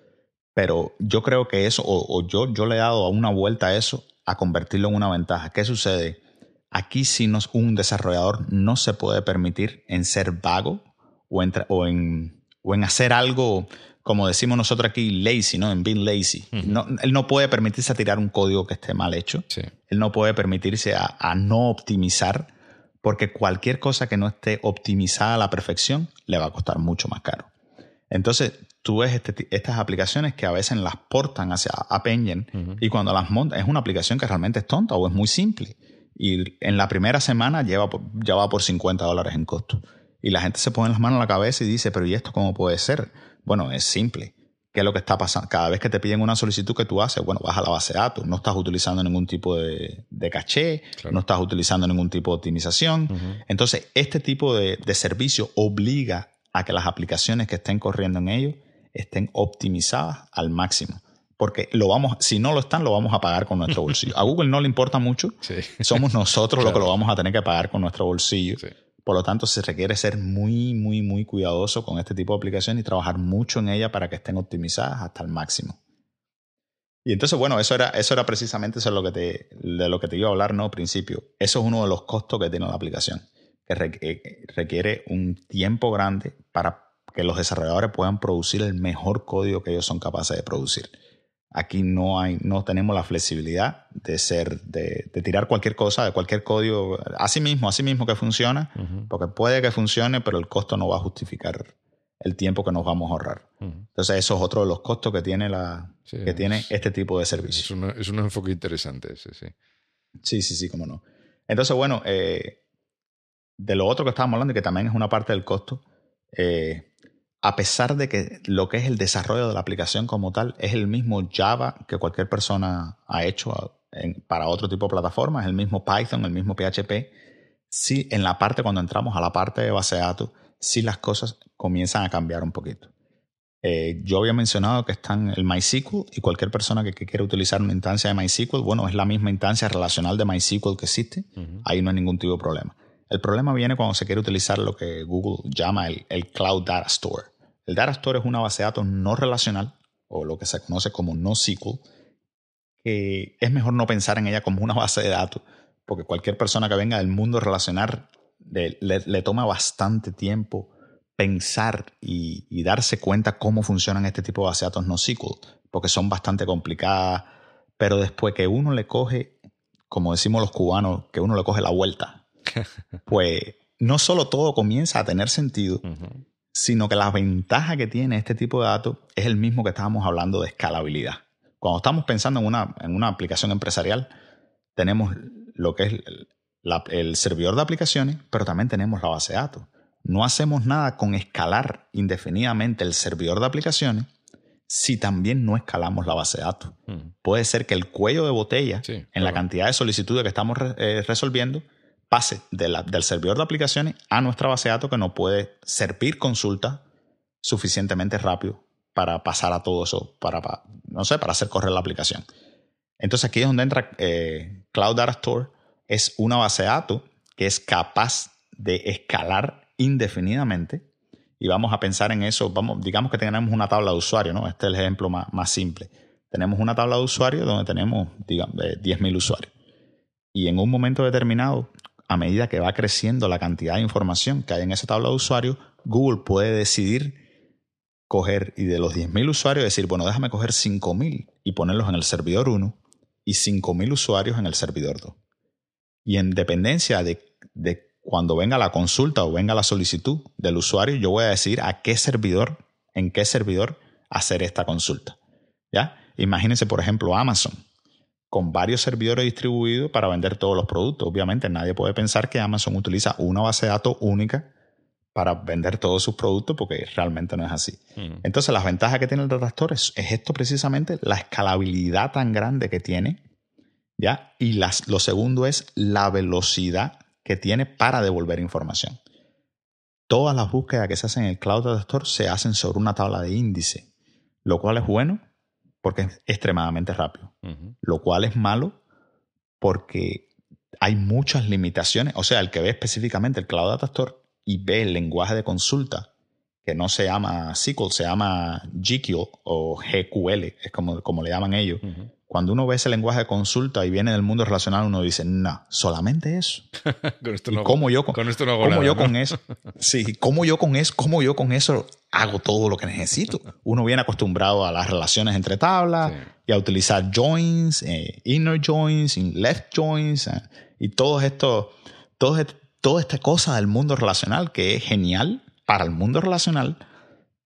Pero yo creo que eso, o, yo, yo le he dado una vuelta a eso, a convertirlo en una ventaja. ¿Qué sucede? Aquí si no, un desarrollador no se puede permitir en ser vago o en, o en, o en hacer algo, como decimos nosotros aquí, lazy, ¿no? En being lazy. no, él no puede permitirse a tirar un código que esté mal hecho. Él no puede permitirse a, a no optimizar porque cualquier cosa que no esté optimizada a la perfección le va a costar mucho más caro. Entonces, tú ves este estas aplicaciones que a veces las portan hacia App Engine y cuando las montan, es una aplicación que realmente es tonta o es muy simple. Y en la primera semana lleva, ya va por 50 dólares en costo. Y la gente se pone las manos en la cabeza y dice, pero ¿y esto cómo puede ser? Bueno, es simple. ¿Qué es lo que está pasando? Cada vez que te piden una solicitud que tú haces, bueno, vas a la base de datos, no estás utilizando ningún tipo de, caché, no estás utilizando ningún tipo de optimización. Entonces, este tipo de, servicio obliga a que las aplicaciones que estén corriendo en ellos estén optimizadas al máximo. Porque lo vamos, si no lo están, lo vamos a pagar con nuestro bolsillo. A Google no le importa mucho. Somos nosotros los que lo vamos a tener que pagar con nuestro bolsillo. Por lo tanto, se requiere ser muy, muy, muy cuidadoso con este tipo de aplicación y trabajar mucho en ella para que estén optimizadas hasta el máximo. Y entonces, bueno, eso era, eso era precisamente eso lo que te, de lo que te iba a hablar, ¿no? Al principio. Eso es uno de los costos que tiene la aplicación, que eh, requiere un tiempo grande para que los desarrolladores puedan producir el mejor código que ellos son capaces de producir. Aquí no hay, no tenemos la flexibilidad de ser, de, tirar cualquier cosa, de cualquier código, así mismo, así mismo que funciona, porque puede que funcione, pero el costo no va a justificar el tiempo que nos vamos a ahorrar. Entonces, eso es otro de los costos que tiene la, que tiene este tipo de servicio. Es, un enfoque interesante ese, sí. Sí, sí, sí, cómo no. Entonces, bueno, eh, de lo otro que estábamos hablando y que también es una parte del costo, eh, a pesar de que lo que es el desarrollo de la aplicación como tal es el mismo Java que cualquier persona ha hecho para otro tipo de plataformas, es el mismo Python, el mismo PHP, sí en la parte, cuando entramos a la parte de base de datos, sí las cosas comienzan a cambiar un poquito. Eh, yo había mencionado que están el MySQL y cualquier persona que, quiera utilizar una instancia de MySQL, bueno, es la misma instancia relacional de MySQL que existe, ahí no hay ningún tipo de problema. El problema viene cuando se quiere utilizar lo que Google llama el Cloud Data Store. El Data Store es una base de datos no relacional, o lo que se conoce como NoSQL, que es mejor no pensar en ella como una base de datos, porque cualquier persona que venga del mundo relacional le, toma bastante tiempo pensar y, darse cuenta cómo funcionan este tipo de base de datos NoSQL, porque son bastante complicadas, pero después que uno le coge, como decimos los cubanos, que uno le coge la vuelta, pues no solo todo comienza a tener sentido, sino que la ventaja que tiene este tipo de datos es el mismo que estábamos hablando de escalabilidad. Cuando estamos pensando en una, en una aplicación empresarial, tenemos lo que es el, servidor de aplicaciones, pero también tenemos la base de datos. No hacemos nada con escalar indefinidamente el servidor de aplicaciones si también no escalamos la base de datos. Hmm. Puede ser que el cuello de botella en la cantidad de solicitudes que estamos eh, resolviendo pase del servidor de aplicaciones a nuestra base de datos que nos puede servir consulta suficientemente rápido para pasar a todo eso, para, no sé, para hacer correr la aplicación. Entonces aquí es donde entra eh, Cloud Data Store. Es una base de datos que es capaz de escalar indefinidamente y vamos a pensar en eso, vamos, digamos que tenemos una tabla de usuario, ¿no? Este es el ejemplo más, simple. Tenemos una tabla de usuario donde tenemos, digamos, 10.000 usuarios. Y en un momento determinado, a medida que va creciendo la cantidad de información que hay en esa tabla de usuarios, Google puede decidir coger y de los 10.000 usuarios decir, bueno, déjame coger 5.000 y ponerlos en el servidor 1 y 5.000 usuarios en el servidor 2. Y en dependencia de, de cuando venga la consulta o venga la solicitud del usuario, yo voy a decir a qué servidor, en qué servidor hacer esta consulta. ¿Ya? Imagínense, por ejemplo, Amazon, con varios servidores distribuidos para vender todos los productos. Obviamente nadie puede pensar que Amazon utiliza una base de datos única para vender todos sus productos porque realmente no es así. Entonces las ventajas que tiene el Data Store es, esto precisamente, la escalabilidad tan grande que tiene, ¿ya? Y las, lo segundo es la velocidad que tiene para devolver información. Todas las búsquedas que se hacen en el Cloud Data Store se hacen sobre una tabla de índice, lo cual es bueno porque es extremadamente rápido, lo cual es malo porque hay muchas limitaciones. O sea, el que ve específicamente el Cloud Data Store y ve el lenguaje de consulta, que no se llama SQL, se llama GQL o GQL, es como, como le llaman ellos. Cuando uno ve ese lenguaje de consulta y viene del mundo relacional, uno dice, no, solamente eso. con esto no, cómo yo con, esto no hago ¿cómo nada, yo con eso? Sí, ¿cómo yo con eso? ¿Cómo yo con eso hago todo lo que necesito? Uno viene acostumbrado a las relaciones entre tablas y a utilizar joins, eh, inner joins, left joins eh, y todo esto, todo, toda esta cosa del mundo relacional que es genial para el mundo relacional,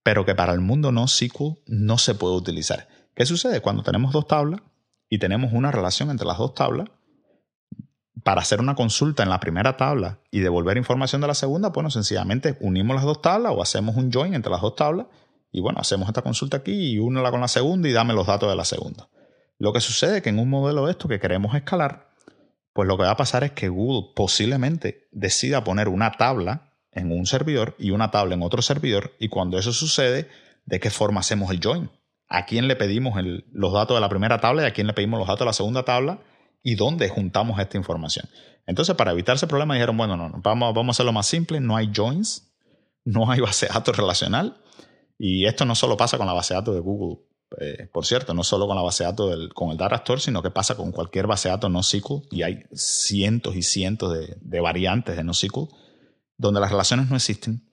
pero que para el mundo no SQL no se puede utilizar. ¿Qué sucede? Cuando tenemos dos tablas y tenemos una relación entre las dos tablas, para hacer una consulta en la primera tabla y devolver información de la segunda, bueno, sencillamente unimos las dos tablas o hacemos un join entre las dos tablas y bueno, hacemos esta consulta aquí y únela con la segunda y dame los datos de la segunda. Lo que sucede es que en un modelo de esto que queremos escalar, pues lo que va a pasar es que Google posiblemente decida poner una tabla en un servidor y una tabla en otro servidor y cuando eso sucede, ¿de qué forma hacemos el join? ¿A quién le pedimos los datos de la primera tabla y a quién le pedimos los datos de la segunda tabla? ¿Y dónde juntamos esta información? Entonces, para evitar ese problema, dijeron, bueno, no, vamos, a hacerlo más simple, no hay joins, no hay base de datos relacional. Y esto no solo pasa con la base de datos de Google eh, por cierto, no solo con la base de datos con el Data Store, sino que pasa con cualquier base de datos no SQL y hay cientos y cientos de, variantes de no SQL donde las relaciones no existen,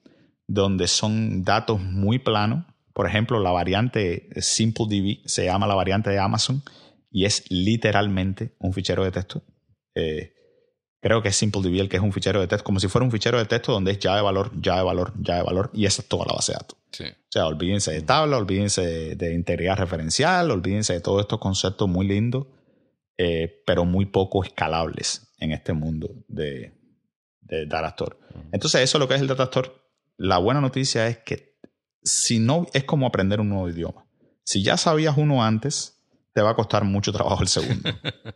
donde son datos muy planos. Por ejemplo, la variante SimpleDB se llama la variante de Amazon y es literalmente un fichero de texto. Eh, creo que es SimpleDB el que es un fichero de texto, como si fuera un fichero de texto donde es ya de valor, ya de valor, ya de valor, y esa es toda la base de datos. O sea, olvídense de tabla, olvídense de, integridad referencial, olvídense de todos estos conceptos muy lindos, eh, pero muy poco escalables en este mundo de, de Data Store. Entonces, eso es lo que es el Data Store. La buena noticia es que si no, es como aprender un nuevo idioma. Si ya sabías uno antes, te va a costar mucho trabajo el segundo.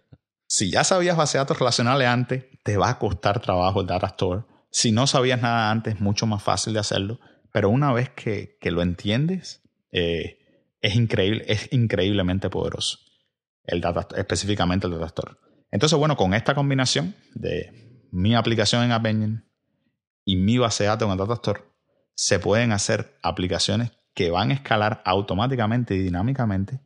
si ya sabías base de datos relacionales antes, te va a costar trabajo el Data Store. Si no sabías nada antes, es mucho más fácil de hacerlo. Pero una vez que, lo entiendes, eh, es increíble, es increíblemente poderoso. El data, específicamente el Data Store. Entonces, bueno, con esta combinación de mi aplicación en App Engine y mi base de datos en el Data Store, se pueden hacer aplicaciones que van a escalar automáticamente y dinámicamente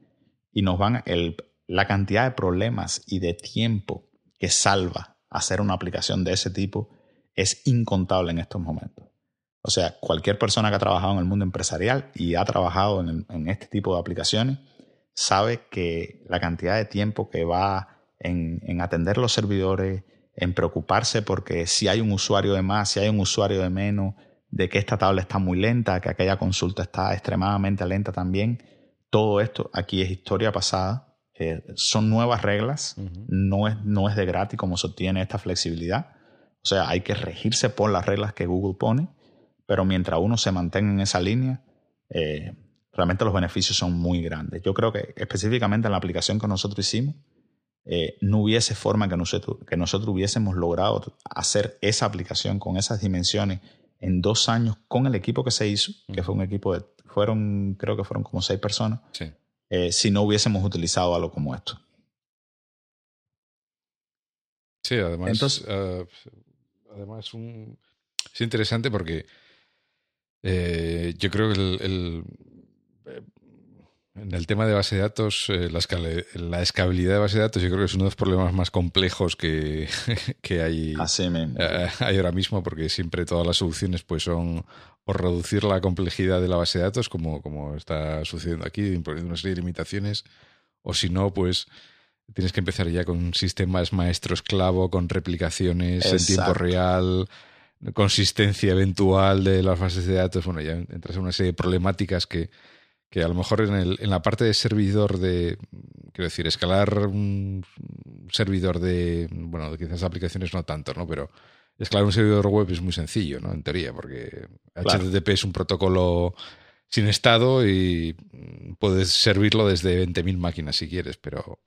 y nos van el, la cantidad de problemas y de tiempo que salva hacer una aplicación de ese tipo es incontable en estos momentos. O sea, cualquier persona que ha trabajado en el mundo empresarial y ha trabajado en, este tipo de aplicaciones sabe que la cantidad de tiempo que va en, atender los servidores, en preocuparse porque si hay un usuario de más, si hay un usuario de menos, de que esta tabla está muy lenta, que aquella consulta está extremadamente lenta también. Todo esto aquí es historia pasada, eh, son nuevas reglas, no, es, no es de gratis como se obtiene esta flexibilidad. O sea, hay que regirse por las reglas que Google pone pero mientras uno se mantenga en esa línea, eh, realmente los beneficios son muy grandes. Yo creo que específicamente en la aplicación que nosotros hicimos, eh, no hubiese forma que nosotros, que nosotros hubiésemos logrado hacer esa aplicación con esas dimensiones en dos años con el equipo que se hizo, que fue un equipo de, fueron, creo que fueron como seis personas, eh, si no hubiésemos utilizado algo como esto. Sí, además, Entonces, además un, Es interesante porque eh, yo creo que el, en el tema de base de datos, eh, la, escalabilidad de base de datos, yo creo que es uno de los problemas más complejos que, hay, eh, hay ahora mismo, porque siempre todas las soluciones pues son o reducir la complejidad de la base de datos, como, como está sucediendo aquí, imponiendo una serie de limitaciones, o si no, pues tienes que empezar ya con sistemas maestro esclavo, con replicaciones en tiempo real, consistencia eventual de las bases de datos. Bueno, ya entras en una serie de problemáticas que que a lo mejor en, el, en la parte de servidor de, quiero decir, escalar un servidor de, bueno, quizás aplicaciones no tanto, ¿no? Pero escalar un servidor web es muy sencillo, ¿no? En teoría, porque HTTP es un protocolo sin estado y puedes servirlo desde 20.000 máquinas si quieres, pero,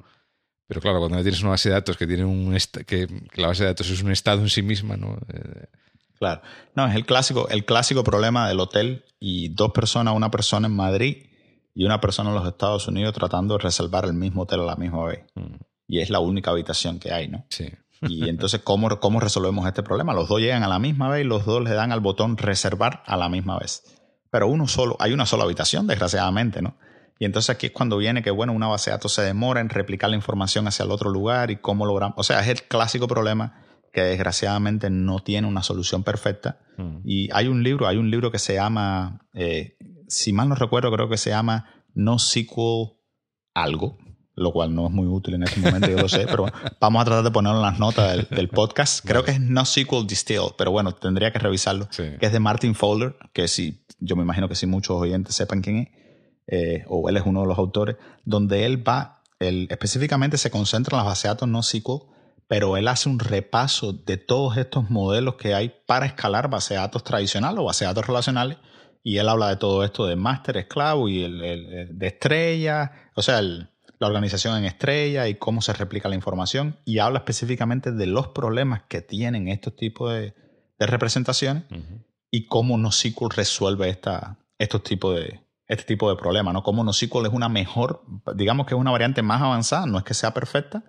pero claro, cuando tienes una base de datos que tiene un que, la base de datos es un estado en sí misma, ¿no? Eh, claro. No, es el clásico, el clásico problema del hotel y dos personas, una persona en Madrid y una persona en los Estados Unidos tratando de reservar el mismo hotel a la misma vez. Mm. Y es la única habitación que hay, ¿no? Sí. Y entonces, ¿cómo, ¿cómo resolvemos este problema? Los dos llegan a la misma vez y los dos le dan al botón reservar a la misma vez. Pero uno solo, hay una sola habitación, desgraciadamente, ¿no? Y entonces aquí es cuando viene que, bueno, una base de datos se demora en replicar la información hacia el otro lugar y cómo logramos. O sea, es el clásico problema que desgraciadamente no tiene una solución perfecta. Mm. Y hay un libro, hay un libro que se llama eh, si mal no recuerdo, creo que se llama NoSQL algo, lo cual no es muy útil en este momento, yo lo sé, pero vamos a tratar de ponerlo en las notas del, podcast. Creo que es NoSQL Distilled, pero bueno, tendría que revisarlo. Que es de Martin Fowler, que sí, yo me imagino que sí muchos oyentes sepan quién es, eh, o él es uno de los autores, donde él va, él específicamente se concentra en las bases de datos NoSQL, pero él hace un repaso de todos estos modelos que hay para escalar bases de datos tradicionales o bases de datos relacionales y él habla de todo esto de máster esclavo y el, de estrella, o sea, la organización en estrella y cómo se replica la información. Y habla específicamente de los problemas que tienen estos tipos de, representaciones y cómo NoSQL resuelve esta, estos tipos de, este tipo de problemas, ¿no? Cómo NoSQL es una mejor, digamos que es una variante más avanzada, no es que sea perfecta,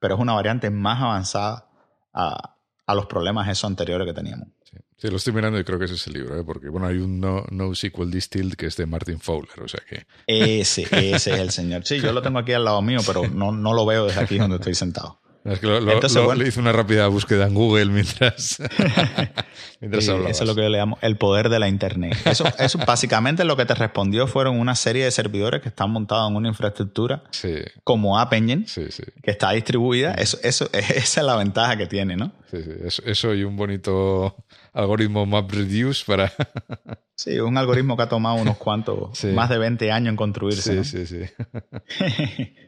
pero es una variante más avanzada a, a los problemas esos anteriores que teníamos. Sí, lo estoy mirando y creo que ese es el libro, ¿eh? porque bueno, hay un no, no SQL Distilled que es de Martin Fowler, o sea que... Ese, ese es el señor. Sí, yo lo tengo aquí al lado mío, pero no, no lo veo desde aquí donde estoy sentado. Es que lo, le hice una rápida búsqueda en Google mientras, mientras Eso es lo que yo le llamo el poder de la Internet. Eso, eso básicamente lo que te respondió fueron una serie de servidores que están montados en una infraestructura como App Engine, que está distribuida. Eso, eso, esa es la ventaja que tiene, ¿no? Sí, sí. Eso, y un bonito algoritmo MapReduce para... sí, un algoritmo que ha tomado unos cuantos, más de 20 años en construirse. Sí, sí, sí.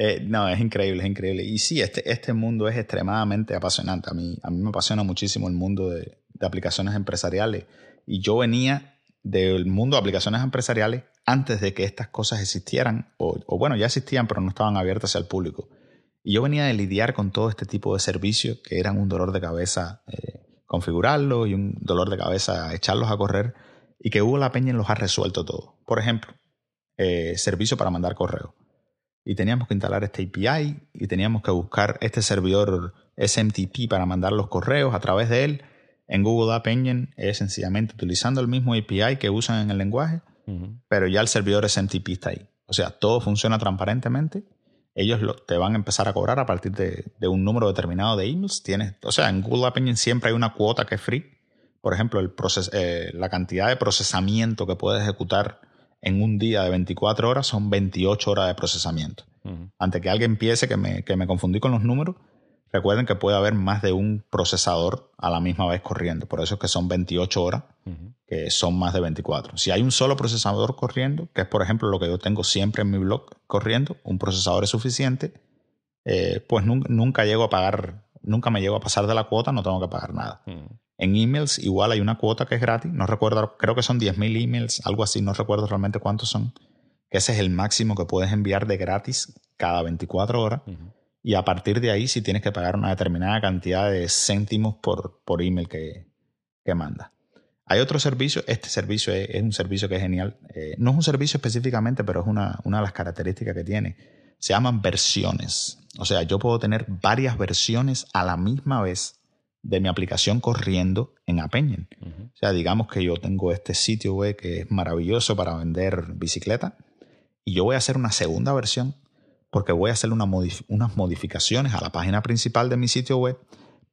Eh, no, es increíble, es increíble. Y sí, este, este mundo es extremadamente apasionante. A mí, a mí me apasiona muchísimo el mundo de, aplicaciones empresariales. Y yo venía del mundo de aplicaciones empresariales antes de que estas cosas existieran, o, bueno, ya existían, pero no estaban abiertas al público. Y yo venía de lidiar con todo este tipo de servicios que eran un dolor de cabeza eh, configurarlos y un dolor de cabeza echarlos a correr, y que Google La Peña los ha resuelto todo. Por ejemplo, eh, servicio para mandar correo y teníamos que instalar este API y teníamos que buscar este servidor SMTP para mandar los correos a través de él. En Google App Engine es sencillamente utilizando el mismo API que usan en el lenguaje, pero ya el servidor SMTP está ahí. O sea, todo funciona transparentemente. Ellos te van a empezar a cobrar a partir de, un número determinado de emails. Tienes, o sea, en Google App Engine siempre hay una cuota que es free. Por ejemplo, el eh, la cantidad de procesamiento que puedes ejecutar en un día de 24 horas son 28 horas de procesamiento. Antes que alguien piense que me, que me confundí con los números, recuerden que puede haber más de un procesador a la misma vez corriendo. Por eso es que son 28 horas, que son más de 24. Si hay un solo procesador corriendo, que es por ejemplo lo que yo tengo siempre en mi blog corriendo, un procesador es suficiente, eh, pues nunca, nunca, llego a pagar, nunca me llego a pasar de la cuota, no tengo que pagar nada. En emails igual hay una cuota que es gratis, no recuerdo, creo que son 10.000 emails, algo así, no recuerdo realmente cuántos son, que ese es el máximo que puedes enviar de gratis cada 24 horas. Y a partir de ahí si tienes que pagar una determinada cantidad de céntimos por, por email que, que manda. Hay otro servicio, este servicio es, un servicio que es genial. Eh, no es un servicio específicamente, pero es una, una de las características que tiene. Se llaman versiones. O sea, yo puedo tener varias versiones a la misma vez de mi aplicación corriendo en App Engine. O sea, digamos que yo tengo este sitio web que es maravilloso para vender bicicleta y yo voy a hacer una segunda versión porque voy a hacer unas modificaciones a la página principal de mi sitio web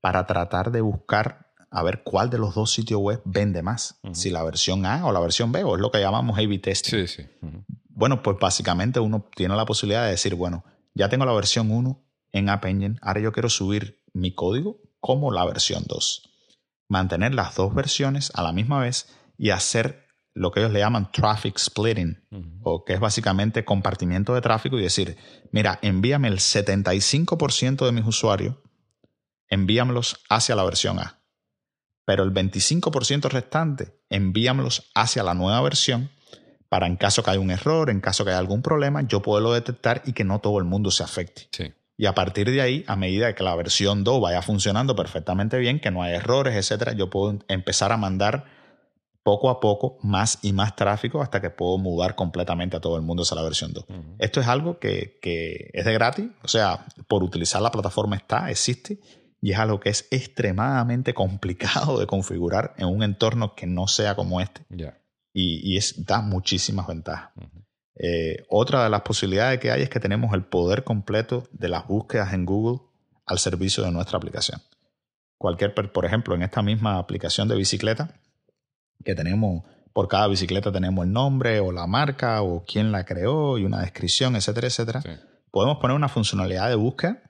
para tratar de buscar a ver cuál de los dos sitios web vende más, si la versión A o la versión B, o es lo que llamamos A-B testing. Sí, sí. Bueno, pues básicamente uno tiene la posibilidad de decir, bueno, ya tengo la versión 1 en App Engine, ahora yo quiero subir mi código como la versión 2. Mantener las dos versiones a la misma vez y hacer lo que ellos le llaman traffic splitting, o que es básicamente compartimiento de tráfico y decir, mira, envíame el 75% de mis usuarios, envíamelos hacia la versión A. Pero el 25% restante, envíamelos hacia la nueva versión para en caso que haya un error, en caso que haya algún problema, yo poderlo detectar y que no todo el mundo se afecte. Y a partir de ahí, a medida que la versión 2 vaya funcionando perfectamente bien, que no hay errores, etcétera, yo puedo empezar a mandar poco a poco más y más tráfico hasta que puedo mudar completamente a todo el mundo hacia la versión 2. Esto es algo que, es de gratis, o sea, por utilizar la plataforma está, existe, y es algo que es extremadamente complicado de configurar en un entorno que no sea como este. Y, es, da muchísimas ventajas. Eh, otra de las posibilidades que hay es que tenemos el poder completo de las búsquedas en Google al servicio de nuestra aplicación. Cualquier, por ejemplo, en esta misma aplicación de bicicleta, que tenemos, por cada bicicleta tenemos el nombre o la marca o quién la creó y una descripción, etcétera, etcétera. Podemos poner una funcionalidad de búsqueda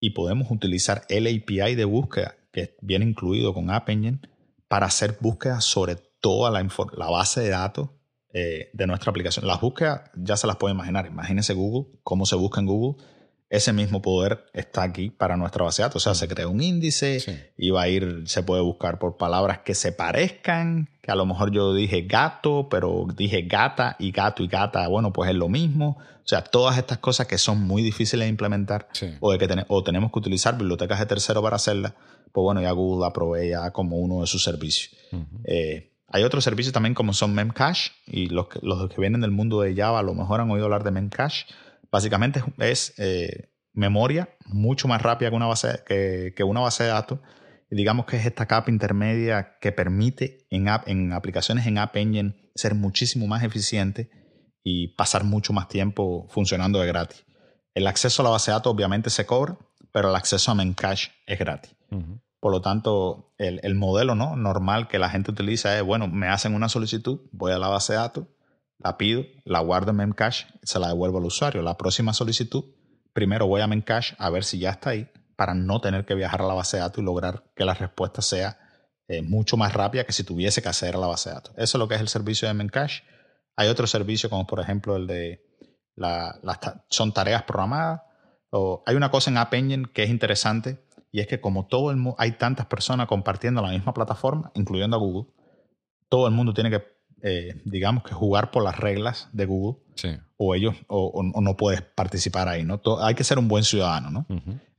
y podemos utilizar el API de búsqueda que viene incluido con App Engine para hacer búsquedas sobre toda la, la base de datos eh, de nuestra aplicación. Las búsquedas ya se las puede imaginar. Imagínense Google, cómo se busca en Google ese mismo poder está aquí para nuestra base de datos. O sea, se crea un índice y va a ir, se puede buscar por palabras que se parezcan, que a lo mejor yo dije gato, pero dije gata y gato y gata, bueno, pues es lo mismo. O sea, todas estas cosas que son muy difíciles de implementar o, de que o tenemos que utilizar bibliotecas de tercero para hacerlas, pues bueno, ya Google la provee ya como uno de sus servicios. Eh, hay otros servicios también como son Memcache y los que, los que vienen del mundo de Java a lo mejor han oído hablar de Memcache Básicamente es eh, memoria mucho más rápida que una, base, que, una base de datos. Y digamos que es esta capa intermedia que permite en, en aplicaciones en App Engine ser muchísimo más eficiente y pasar mucho más tiempo funcionando de gratis. El acceso a la base de datos obviamente se cobra, pero el acceso a Memcache es gratis. Por lo tanto, el, el, modelo ¿no? normal que la gente utiliza es, bueno, me hacen una solicitud, voy a la base de datos, la pido, la guardo en Memcache, se la devuelvo al usuario. La próxima solicitud, primero voy a Memcache a ver si ya está ahí para no tener que viajar a la base de datos y lograr que la respuesta sea eh, mucho más rápida que si tuviese que acceder a la base de datos. Eso es lo que es el servicio de Memcache. Hay otros servicios como por ejemplo el de la, son tareas programadas. O hay una cosa en App Engine que es interesante y es que como todo el hay tantas personas compartiendo la misma plataforma, incluyendo a Google, todo el mundo tiene que eh, digamos que jugar por las reglas de Google o ellos o, no puedes participar ahí, ¿no? hay que ser un buen ciudadano, ¿no?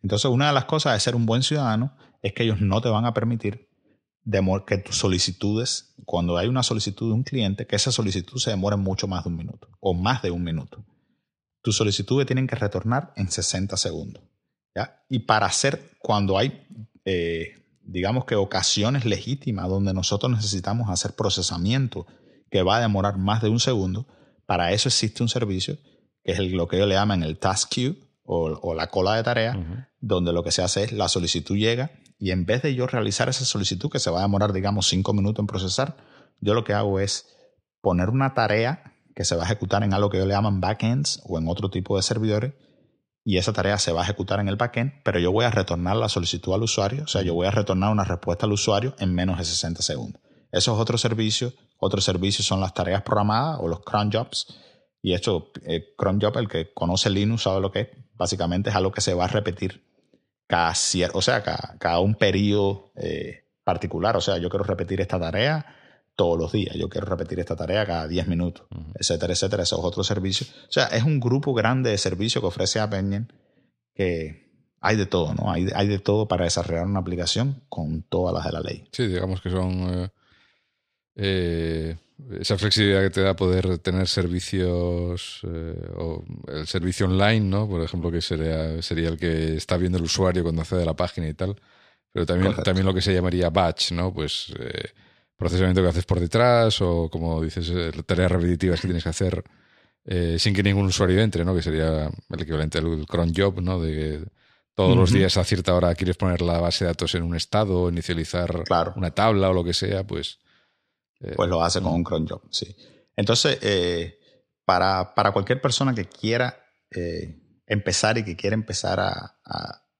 Entonces una de las cosas de ser un buen ciudadano es que ellos no te van a permitir que tus solicitudes, cuando hay una solicitud de un cliente, que esa solicitud se demore mucho más de un minuto o más de un minuto. Tus solicitudes tienen que retornar en 60 segundos. ¿ya? Y para hacer, cuando hay, eh, digamos que ocasiones legítimas donde nosotros necesitamos hacer procesamiento que va a demorar más de un segundo. Para eso existe un servicio que es lo que ellos le llaman el task queue o, la cola de tarea, donde lo que se hace es la solicitud llega y en vez de yo realizar esa solicitud que se va a demorar, digamos, cinco minutos en procesar, yo lo que hago es poner una tarea que se va a ejecutar en algo que ellos le llaman backends o en otro tipo de servidores y esa tarea se va a ejecutar en el backend, pero yo voy a retornar la solicitud al usuario, o sea, yo voy a retornar una respuesta al usuario en menos de 60 segundos. Eso es otro servicio. Otros servicios son las tareas programadas o los cron jobs. Y esto, eh, cron job, el que conoce Linux sabe lo que es. Básicamente es algo que se va a repetir cada, o sea, cada, un periodo eh, particular. O sea, yo quiero repetir esta tarea todos los días. Yo quiero repetir esta tarea cada 10 minutos, etcétera, etcétera. Esos otros servicios. O sea, es un grupo grande de servicios que ofrece App Engine que hay de todo, ¿no? Hay, hay de todo para desarrollar una aplicación con todas las de la ley. Sí, digamos que son eh, eh, esa flexibilidad que te da poder tener servicios eh, o el servicio online, ¿no? Por ejemplo, que sería, sería el que está viendo el usuario cuando accede a la página y tal. pero también, también lo que se llamaría batch, ¿no? Pues eh, procesamiento que haces por detrás o, como dices, eh, tareas repetitivas que tienes que hacer eh, sin que ningún usuario entre, ¿no? Que sería el equivalente al cron job, ¿no? De que todos los días a cierta hora quieres poner la base de datos en un estado, inicializar una tabla o lo que sea, pues... pues lo hace con un cron job, sí. Entonces, para, para, cualquier persona que quiera empezar y que quiera empezar a,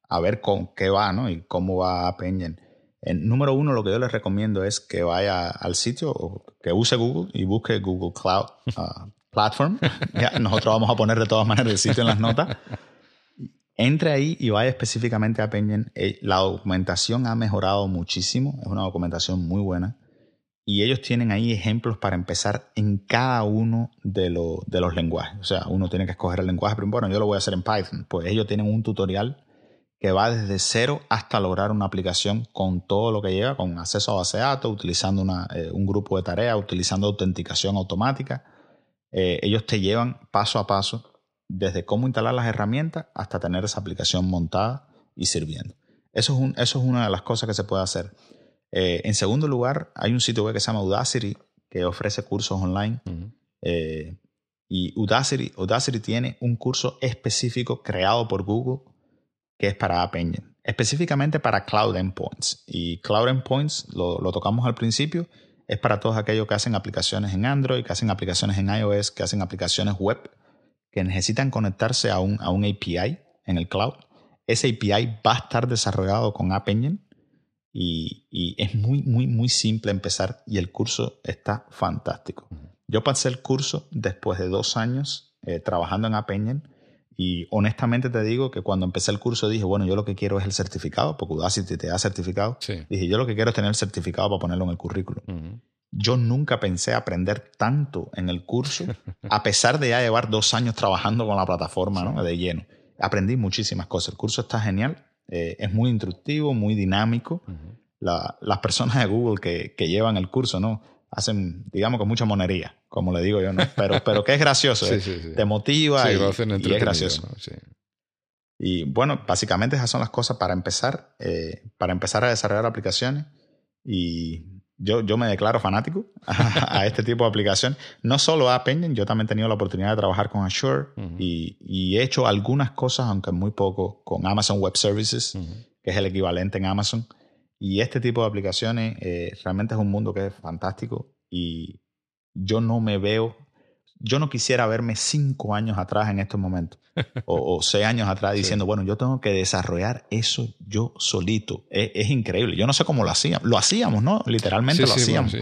a, ver con qué va, ¿no? Y cómo va App Engine. En, número uno, lo que yo les recomiendo es que vaya al sitio, que use Google y busque Google Cloud uh, Platform. nosotros vamos a poner de todas maneras el sitio en las notas. Entre ahí y vaya específicamente a App Engine. Eh, la documentación ha mejorado muchísimo, es una documentación muy buena y ellos tienen ahí ejemplos para empezar en cada uno de, de, los lenguajes. O sea, uno tiene que escoger el lenguaje, pero bueno, yo lo voy a hacer en Python. Pues ellos tienen un tutorial que va desde cero hasta lograr una aplicación con todo lo que lleva, con acceso a base de datos, utilizando eh, un grupo de tareas, utilizando autenticación automática. Eh, ellos te llevan paso a paso desde cómo instalar las herramientas hasta tener esa aplicación montada y sirviendo. Eso es, un, eso es una de las cosas que se puede hacer. Eh, en segundo lugar, hay un sitio web que se llama Udacity que ofrece cursos online. Eh, y Udacity, Udacity tiene un curso específico creado por Google que es para App Engine, específicamente para Cloud Endpoints. Y Cloud Endpoints, lo, lo tocamos al principio, es para todos aquellos que hacen aplicaciones en Android, que hacen aplicaciones en iOS, que hacen aplicaciones web, que necesitan conectarse a un, a un API en el cloud. Ese API va a estar desarrollado con App Engine y, es muy, muy, muy simple empezar y el curso está fantástico. Yo pasé el curso después de dos años eh, trabajando en App y honestamente te digo que cuando empecé el curso dije, bueno, yo lo que quiero es el certificado, porque Udacity te da certificado. Dije, yo lo que quiero es tener el certificado para ponerlo en el currículo. Yo nunca pensé aprender tanto en el curso, a pesar de ya llevar dos años trabajando con la plataforma ¿no? de lleno. Aprendí muchísimas cosas. El curso está genial eh, es muy instructivo, muy dinámico. las personas de Google que, que, llevan el curso, ¿no? Hacen, digamos, con mucha monería, como le digo yo, ¿no? Pero, pero que es gracioso, ¿eh? te motiva y, y, es gracioso. Y bueno, básicamente esas son las cosas para empezar, eh, para empezar a desarrollar aplicaciones y yo, yo me declaro fanático a, este tipo de aplicación. No solo App Engine, yo también he tenido la oportunidad de trabajar con Azure y, he hecho algunas cosas, aunque muy poco, con Amazon Web Services, que es el equivalente en Amazon. Y este tipo de aplicaciones eh, realmente es un mundo que es fantástico y yo no me veo yo no quisiera verme cinco años atrás en estos momentos o, seis años atrás diciendo, bueno, yo tengo que desarrollar eso yo solito. Es, increíble. Yo no sé cómo lo hacíamos. Lo hacíamos, ¿no? Literalmente lo hacíamos.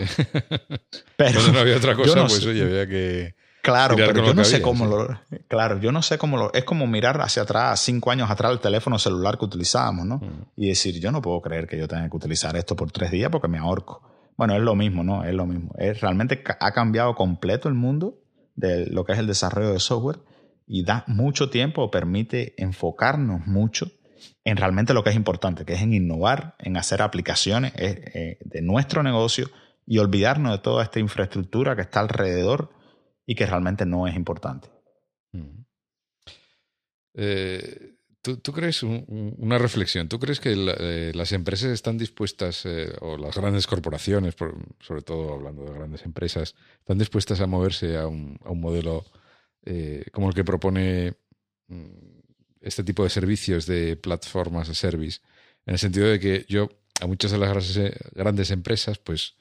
pero no había otra cosa, pues oye, había que... Claro, pero yo no sé cómo lo. Claro, yo no sé cómo lo. Es como mirar hacia atrás, cinco años atrás, el teléfono celular que utilizábamos, ¿no? Mm. Y decir, yo no puedo creer que yo tenga que utilizar esto por tres días porque me ahorco. Bueno, es lo mismo, ¿no? Es lo mismo. Es, realmente ha cambiado completo el mundo de lo que es el desarrollo de software y da mucho tiempo, permite enfocarnos mucho en realmente lo que es importante, que es en innovar, en hacer aplicaciones eh, eh, de nuestro negocio y olvidarnos de toda esta infraestructura que está alrededor y que realmente no es importante. Eh, ¿tú, crees, una reflexión, ¿tú crees que las empresas están dispuestas, o las grandes corporaciones, sobre todo hablando de grandes empresas, están dispuestas a moverse a un, un modelo eh, como el que propone mm, este tipo de servicios de plataformas de service, en el sentido de que yo a muchas de las grandes empresas, pues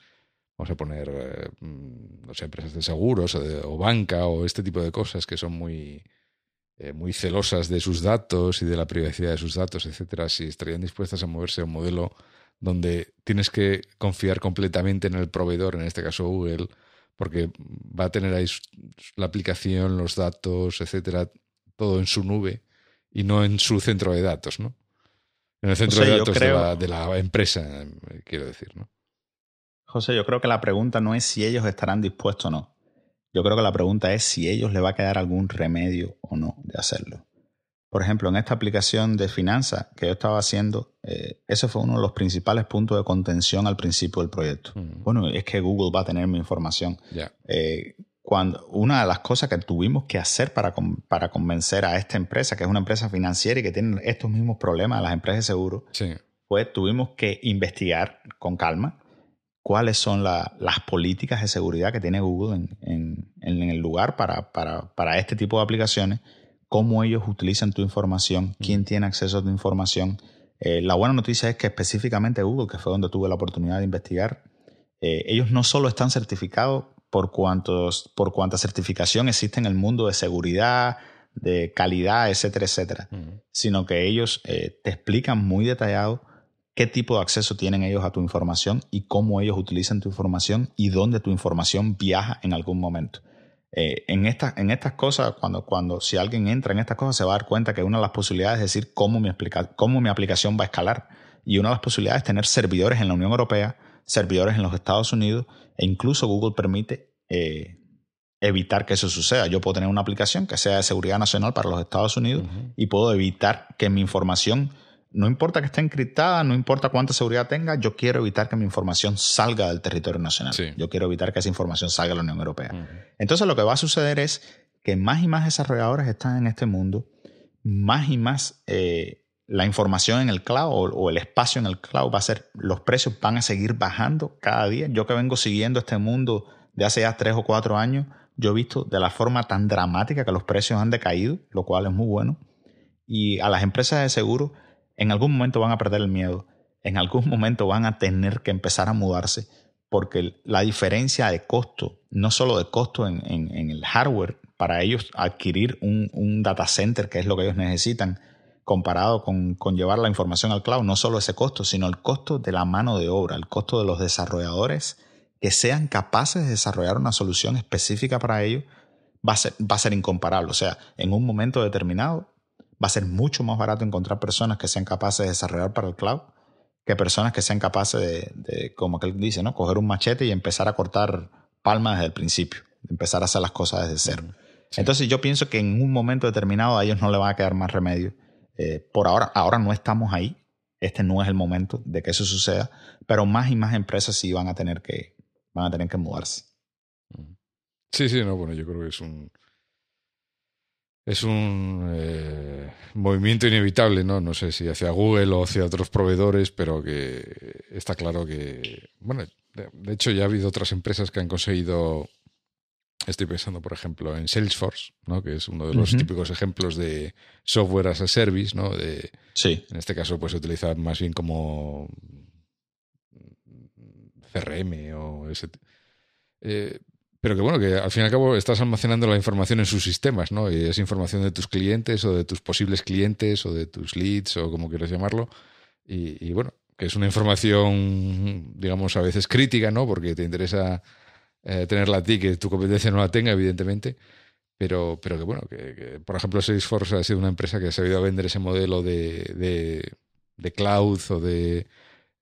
vamos a poner, eh, mm, no sé, empresas de seguros o, banca o este tipo de cosas que son muy, eh, muy celosas de sus datos y de la privacidad de sus datos, etcétera, si estarían dispuestas a moverse a un modelo donde tienes que confiar completamente en el proveedor, en este caso Google, porque va a tener ahí la aplicación, los datos, etcétera, todo en su nube y no en su centro de datos, ¿no? En el centro de datos de, la, empresa, quiero decir, ¿no? José, yo creo que la pregunta no es si ellos estarán dispuestos o no. Yo creo que la pregunta es si ellos le va a quedar algún remedio o no de hacerlo. Por ejemplo, en esta aplicación de finanzas que yo estaba haciendo, eh, ese fue uno de los principales puntos de contención al principio del proyecto. Mm. Bueno, es que Google va a tener mi información. Eh, cuando, una de las cosas que tuvimos que hacer para, para convencer a esta empresa, que es una empresa financiera y que tiene estos mismos problemas, las empresas de seguro, pues tuvimos que investigar con calma cuáles son las políticas de seguridad que tiene Google en, el lugar para, para, este tipo de aplicaciones, cómo ellos utilizan tu información, quién tiene acceso a tu información. Eh, la buena noticia es que específicamente Google, que fue donde tuve la oportunidad de investigar, eh, ellos no solo están certificados por, cuantos, por cuánta certificación existe en el mundo de seguridad, de calidad, etcétera, etcétera, sino que ellos eh, te explican muy detallado qué tipo de acceso tienen ellos a tu información y cómo ellos utilizan tu información y dónde tu información viaja en algún momento. Eh, en, estas en estas cosas, cuando, cuando si alguien entra en estas cosas, se va a dar cuenta que una de las posibilidades es decir cómo mi, cómo mi aplicación va a escalar. Y una de las posibilidades es tener servidores en la Unión Europea, servidores en los Estados Unidos, e incluso Google permite eh, evitar que eso suceda. Yo puedo tener una aplicación que sea de seguridad nacional para los Estados Unidos y puedo evitar que mi información no importa que esté encriptada, no importa cuánta seguridad tenga, yo quiero evitar que mi información salga del territorio nacional. Yo quiero evitar que esa información salga de la Unión Europea. Entonces lo que va a suceder es que más y más desarrolladores están en este mundo, más y más eh, la información en el cloud o, el espacio en el cloud va a ser, los precios van a seguir bajando cada día. Yo que vengo siguiendo este mundo de hace ya tres o cuatro años, yo he visto de la forma tan dramática que los precios han decaído, lo cual es muy bueno. Y a las empresas de seguro en algún momento van a perder el miedo, en algún momento van a tener que empezar a mudarse, porque la diferencia de costo, no solo de costo en, el hardware, para ellos adquirir un, data center, que es lo que ellos necesitan, comparado con, llevar la información al cloud, no solo ese costo, sino el costo de la mano de obra, el costo de los desarrolladores que sean capaces de desarrollar una solución específica para ellos, va a ser, va a ser incomparable. O sea, en un momento determinado, va a ser mucho más barato encontrar personas que sean capaces de desarrollar para el cloud que personas que sean capaces de, como que él dice, ¿no? Coger un machete y empezar a cortar palmas desde el principio, empezar a hacer las cosas desde cero. Entonces yo pienso que en un momento determinado a ellos no le va a quedar más remedio. Eh, por ahora, ahora no estamos ahí. Este no es el momento de que eso suceda, pero más y más empresas sí van a tener que, van a tener que mudarse. Sí, sí, no, bueno, yo creo que es un, es un eh, movimiento inevitable, ¿no? No sé si hacia Google o hacia otros proveedores, pero que está claro que, bueno, de, hecho ya ha habido otras empresas que han conseguido, estoy pensando por ejemplo en Salesforce, ¿no? Que es uno de los típicos ejemplos de software as a service, ¿no? De, sí. En este caso pues se utiliza más bien como CRM o ese... Eh, pero que bueno, que al fin y al cabo estás almacenando la información en sus sistemas, ¿no? Y es información de tus clientes o de tus posibles clientes o de tus leads o como quieras llamarlo. Y, bueno, que es una información, digamos, a veces crítica, ¿no? Porque te interesa eh, tenerla a ti, que tu competencia no la tenga, evidentemente. Pero, pero que bueno, que, por ejemplo Salesforce ha sido una empresa que ha sabido vender ese modelo de, de, cloud o de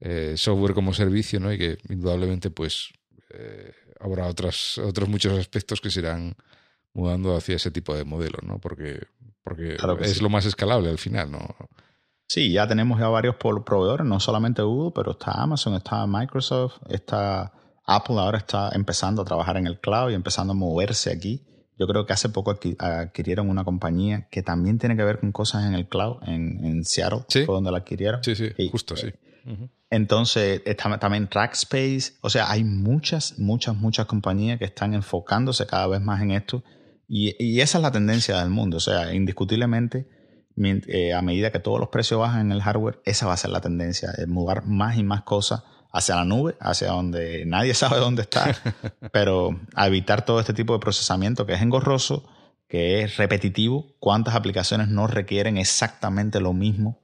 eh, software como servicio, ¿no? Y que indudablemente, pues, eh, habrá otras, otros muchos aspectos que se irán mudando hacia ese tipo de modelos, ¿no? Porque, porque es lo más escalable al final, ¿no? Sí, ya tenemos ya varios proveedores, no solamente Google, pero está Amazon, está Microsoft, está Apple ahora está empezando a trabajar en el cloud y empezando a moverse aquí. Yo creo que hace poco adquirieron una compañía que también tiene que ver con cosas en el cloud, en, en Seattle, fue donde la adquirieron. Sí, sí, justo, sí. Entonces, está también Trackspace. O sea, hay muchas, muchas, muchas compañías que están enfocándose cada vez más en esto. Y, esa es la tendencia del mundo. O sea, indiscutiblemente, eh, a medida que todos los precios bajan en el hardware, esa va a ser la tendencia. Es mover más y más cosas hacia la nube, hacia donde nadie sabe dónde está, pero a evitar todo este tipo de procesamiento que es engorroso, que es repetitivo, cuántas aplicaciones no requieren exactamente lo mismo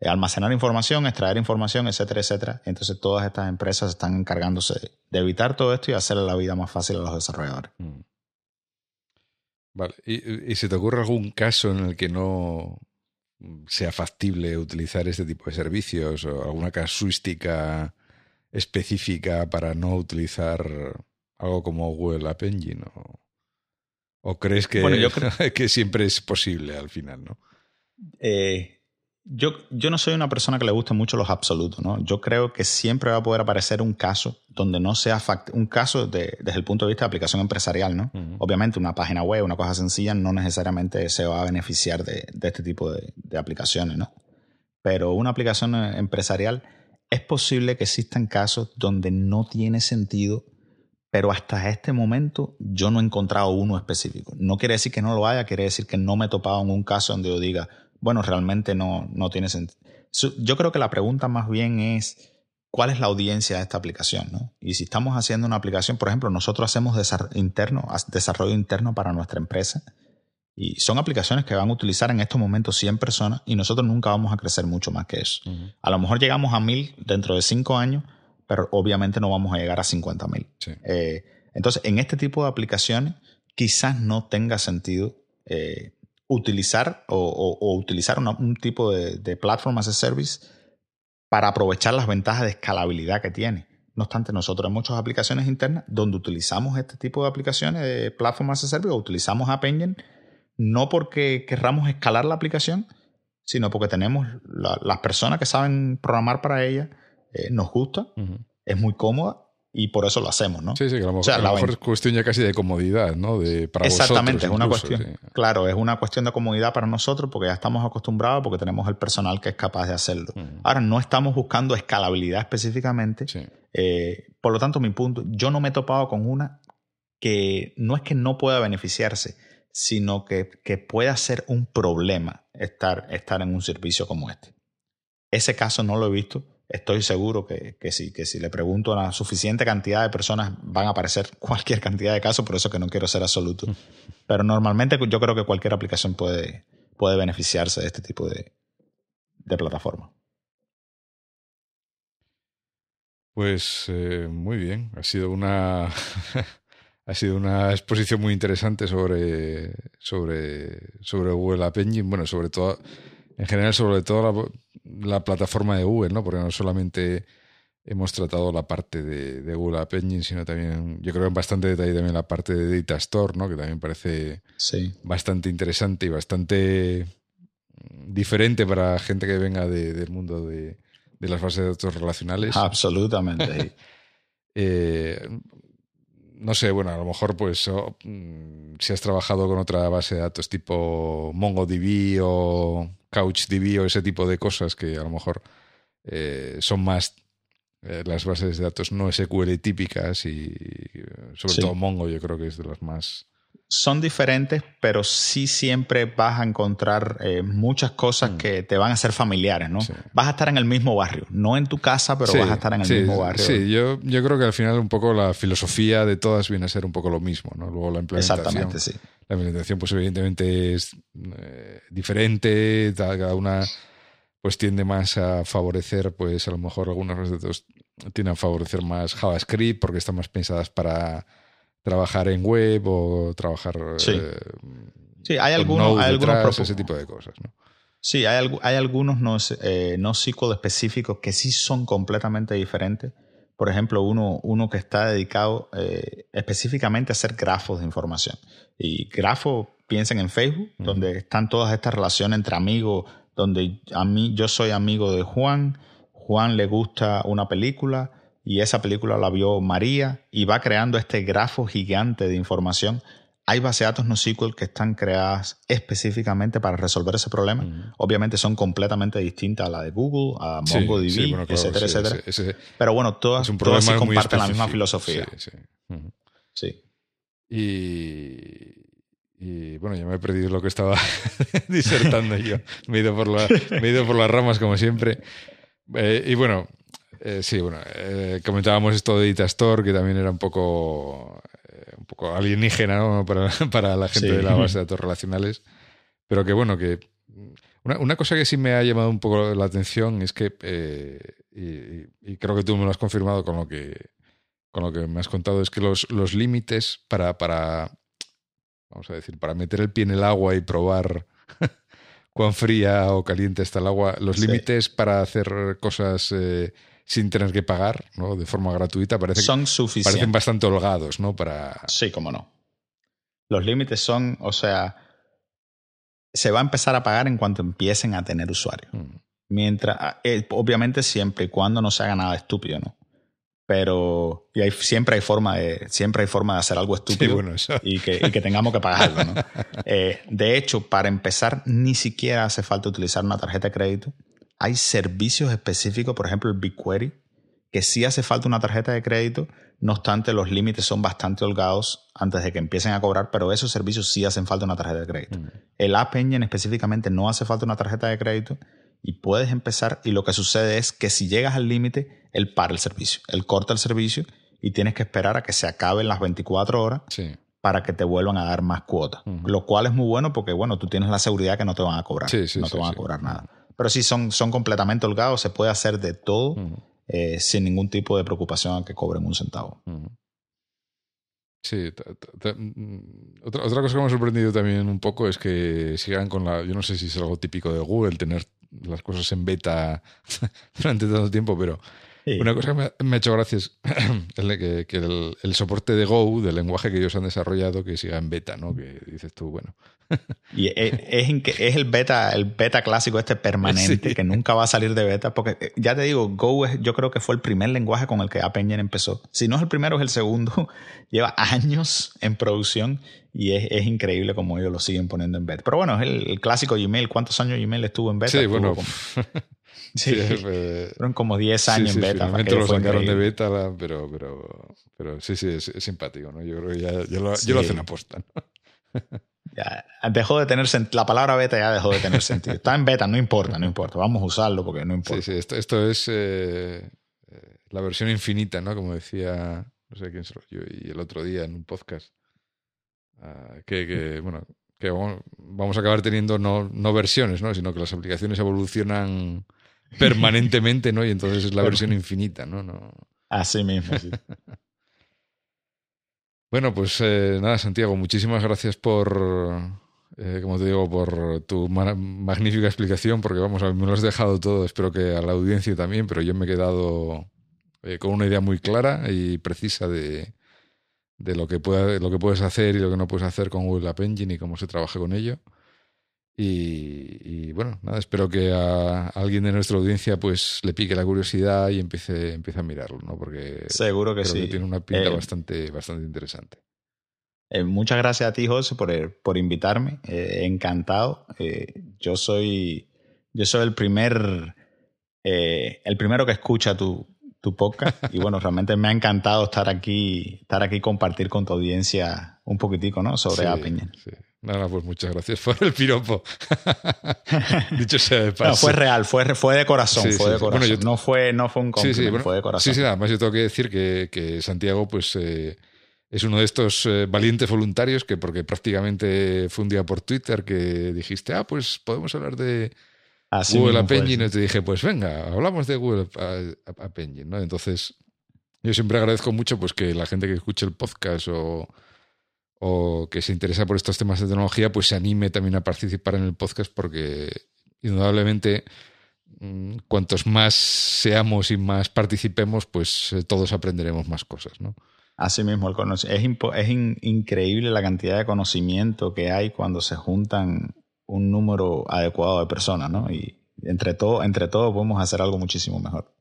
almacenar información, extraer información, etcétera, etcétera. Entonces todas estas empresas están encargándose de evitar todo esto y hacerle la vida más fácil a los desarrolladores. Mm. Vale. ¿Y, si te ocurre algún caso en el que no sea factible utilizar este tipo de servicios o alguna casuística específica para no utilizar algo como Google App Engine? ¿O, crees que, que siempre es posible al final? ¿no? Eh, yo, yo no soy una persona que le guste mucho los absolutos, ¿no? Yo creo que siempre va a poder aparecer un caso donde no sea un caso desde el punto de vista de aplicación empresarial, ¿no? Obviamente una página web, una cosa sencilla, no necesariamente se va a beneficiar de, este tipo de, aplicaciones, ¿no? pero una aplicación eh, empresarial es posible que existan casos donde no tiene sentido, pero hasta este momento yo no he encontrado uno específico. No quiere decir que no lo haya, quiere decir que no me he topado en un caso donde yo diga, bueno, realmente no, no tiene sentido. Yo creo que la pregunta más bien es, ¿cuál es la audiencia de esta aplicación? ¿no? Y si estamos haciendo una aplicación, por ejemplo, nosotros hacemos interno, desarrollo interno para nuestra empresa y son aplicaciones que van a utilizar en estos momentos 100 personas y nosotros nunca vamos a crecer mucho más que eso. A lo mejor llegamos a 1000 dentro de 5 años, pero obviamente no vamos a llegar a 50 mil. Eh, entonces, en este tipo de aplicaciones, quizás no tenga sentido eh, utilizar o, utilizar un tipo de, de platform as a service para aprovechar las ventajas de escalabilidad que tiene. No obstante, nosotros en muchas aplicaciones internas donde utilizamos este tipo de aplicaciones de platform as a service o utilizamos App Engine no porque querramos escalar la aplicación, sino porque tenemos las personas que saben programar para ella, eh, nos gusta, es muy cómoda y por eso lo hacemos, ¿no? Sí, sí, que a lo mejor, es cuestión ya casi de comodidad, ¿no? De, para Exactamente, es una cuestión. Claro, es una cuestión de comodidad para nosotros porque ya estamos acostumbrados, porque tenemos el personal que es capaz de hacerlo. Ahora, no estamos buscando escalabilidad específicamente. Eh, por lo tanto, mi punto, yo no me he topado con una que no es que no pueda beneficiarse, sino que, que pueda ser un problema estar, estar en un servicio como este. Ese caso no lo he visto. Estoy seguro que, que, sí, que si le pregunto a la suficiente cantidad de personas van a aparecer cualquier cantidad de casos, por eso que no quiero ser absoluto. Pero normalmente yo creo que cualquier aplicación puede, puede beneficiarse de este tipo de, de plataforma. Pues eh, muy bien, ha sido una ha sido una exposición muy interesante sobre, sobre, sobre Google App Engine, bueno, sobre todo, en general, sobre todo la, plataforma de Google, ¿no? Porque no solamente hemos tratado la parte de, Google App Engine, sino también, yo creo en bastante detalle también la parte de Data Store, ¿no? Que también parece bastante interesante y bastante diferente para gente que venga del mundo de, de, las bases de datos relacionales. Absolutamente. eh, no sé, bueno, a lo mejor pues mm, si has trabajado con otra base de datos tipo MongoDB o CouchDB o ese tipo de cosas que a lo mejor eh, son más eh, las bases de datos no SQL típicas y sobre todo Mongo yo creo que es de las más son diferentes, pero sí siempre vas a encontrar eh, muchas cosas mm. que te van a ser familiares, ¿no? Vas a estar en el mismo barrio, no en tu casa, pero vas a estar en el mismo barrio. Sí, yo, yo creo que al final un poco la filosofía de todas viene a ser un poco lo mismo, ¿no? Luego la implementación. Exactamente, sí. La implementación, pues evidentemente es eh, diferente, cada una pues tiende más a favorecer, pues a lo mejor algunos datos tienden a favorecer más JavaScript porque están más pensadas para trabajar en web o trabajar. Sí, eh, sí hay, algunos, hay algunos ese tipo de cosas. ¿no? Sí, hay, hay algunos no, eh, no específicos que sí son completamente diferentes. Por ejemplo, uno, uno que está dedicado eh, específicamente a hacer grafos de información. Y grafos, piensen en Facebook, donde están todas estas relaciones entre amigos, donde a mí yo soy amigo de Juan, Juan le gusta una película, y esa película la vio María y va creando este grafo gigante de información. Hay base de datos NoSQL que están creadas específicamente para resolver ese problema. Obviamente son completamente distintas a la de Google, a MongoDB, etcétera, etcétera. Pero bueno, todas, todas comparten la misma filosofía. Sí. Y, y bueno, ya me he perdido lo que estaba disertando yo. Me he, ido por me he ido por las ramas como siempre. Eh, y bueno, eh, sí, bueno, eh, comentábamos esto de Data Store, que también era un poco, eh, un poco alienígena para, para, la gente de la base de datos relacionales, pero que bueno, que una, una, cosa que sí me ha llamado un poco la atención es que, y, creo que tú me lo has confirmado con lo que, con lo que me has contado, es que los, los límites para, para, vamos a decir, para meter el pie en el agua y probar cuán fría o caliente está el agua, los límites para hacer cosas sin tener que pagar, ¿no? De forma gratuita, parece, son suficientes. parecen bastante holgados, ¿no? Para... Sí, cómo no. Los límites son, o sea, se va a empezar a pagar en cuanto empiecen a tener usuarios. Mm. Mientras, ah, eh, obviamente siempre y cuando no se haga nada estúpido, ¿no? Pero y hay, siempre hay forma de siempre hay forma de hacer algo estúpido y, que, y, que, tengamos que pagarlo, ¿no? Eh, de hecho, para empezar, ni siquiera hace falta utilizar una tarjeta de crédito hay servicios específicos, por ejemplo el BigQuery, que sí hace falta una tarjeta de crédito, no obstante los límites son bastante holgados antes de que empiecen a cobrar, pero esos servicios sí hacen falta una tarjeta de crédito. Mm. El App Engine específicamente no hace falta una tarjeta de crédito y puedes empezar y lo que sucede es que si llegas al límite, él para el servicio, él corta el servicio y tienes que esperar a que se acaben las 24 horas para que te vuelvan a dar más cuotas. Lo cual es muy bueno porque, bueno, tú tienes la seguridad que no te van a cobrar. no te van a cobrar nada. Pero sí, son, son completamente holgados, se puede hacer de todo eh, sin ningún tipo de preocupación a que cobren un centavo. Sí, mm, otra, otra cosa que me ha sorprendido también un poco es que sigan con la. Yo no sé si es algo típico de Google tener las cosas en beta durante tanto tiempo, pero una cosa que me, ha hecho gracia es que, que el, soporte de Go, del lenguaje que ellos han desarrollado, que siga en beta, ¿no? Que dices tú, bueno. Y es, es, el beta, el beta clásico este permanente, que nunca va a salir de beta, porque eh, ya te digo, Go yo creo que fue el primer lenguaje con el que App Engine empezó. Si no es el primero, es el segundo. Lleva años en producción y es, increíble como ellos lo siguen poniendo en beta. Pero bueno, es el, clásico Gmail. ¿Cuántos años Gmail estuvo en beta? Sí, bueno. Sí, fueron como 10 años en beta. Finalmente lo sacaron de beta, pero, pero, pero sí, sí, es, simpático, ¿no? Yo creo que ya, lo, lo, hacen aposta, Ya, dejó de tener la palabra beta ya dejó de tener sentido. Está en beta, no importa, no importa. Vamos a usarlo porque no importa. Sí, sí, esto, esto es eh, eh, la versión infinita, ¿no? Como decía, no sé quién se lo yo y el otro día en un podcast. Ah, que, que, bueno, que vamos, a acabar teniendo no, no versiones, ¿no? Sino que las aplicaciones evolucionan permanentemente, ¿no? Y entonces es la versión infinita, ¿no? no... Así mismo, bueno, pues eh, nada, Santiago, muchísimas gracias por, eh, como te digo, por tu magnífica explicación, porque vamos, a me lo has dejado todo, espero que a la audiencia también, pero yo me he quedado eh, con una idea muy clara y precisa de, de lo, que puede, lo que puedes hacer y lo que no puedes hacer con Google App Engine y cómo se trabaja con ello. Y, bueno, nada, espero que a alguien de nuestra audiencia pues le pique la curiosidad y empiece, empiece a mirarlo, ¿no? Porque seguro que sí. tiene una pinta eh, bastante, bastante interesante. Eh, muchas gracias a ti, José, por, por invitarme. Eh, encantado. yo soy yo soy el primer el primero que escucha tu, tu podcast y bueno, realmente me ha encantado estar aquí, estar aquí compartir con tu audiencia un poquitico, ¿no? Sobre sí, Sí. Nada, pues muchas gracias por el piropo. Dicho sea de paso. No, fue real, fue, fue de corazón, fue de corazón. no, fue, no fue un compliment, fue de corazón. Sí, sí, además yo tengo que decir que, que Santiago, pues, eh, es uno de estos eh, valientes voluntarios que, porque prácticamente fue un día por Twitter que dijiste, ah, pues podemos hablar de Google App Engine. Y te dije, pues venga, hablamos de Google App Engine, ¿no? Entonces, yo siempre agradezco mucho pues que la gente que escuche el podcast o o que se interesa por estos temas de tecnología, pues se anime también a participar en el podcast porque indudablemente mm, cuantos más seamos y más participemos, pues eh, todos aprenderemos más cosas, ¿no? Así mismo, es, es increíble la cantidad de conocimiento que hay cuando se juntan un número adecuado de personas, ¿no? Y entre todo, entre todos podemos hacer algo muchísimo mejor.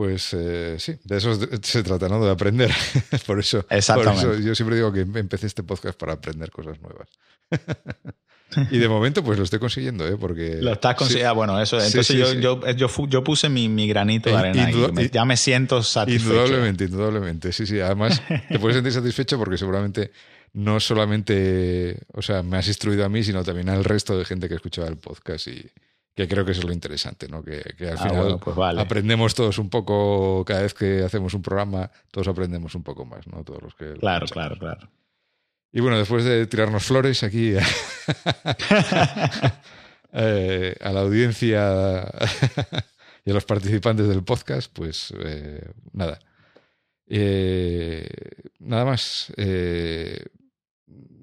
Pues eh, sí, de eso se trata, ¿no? De aprender. por, eso, Exactamente. yo siempre digo que empecé este podcast para aprender cosas nuevas. y de momento, pues lo estoy consiguiendo, ¿eh? Porque. Lo estás consiguiendo. Ah, bueno, eso. Entonces yo, yo, yo, puse mi, mi granito de arena y ya me siento satisfecho. Indudablemente, indudablemente. Sí, sí. Además, te puedes sentir satisfecho porque seguramente no solamente, o sea, me has instruido a mí, sino también al resto de gente que escuchaba el podcast y que creo que eso es lo interesante, ¿no? Que, al ah, final pues aprendemos todos un poco, cada vez que hacemos un programa, todos aprendemos un poco más, ¿no? Todos los que... Claro, claro, claro. Y bueno, después de tirarnos flores aquí eh, a la audiencia y a los participantes del podcast, pues eh, nada. Eh, nada más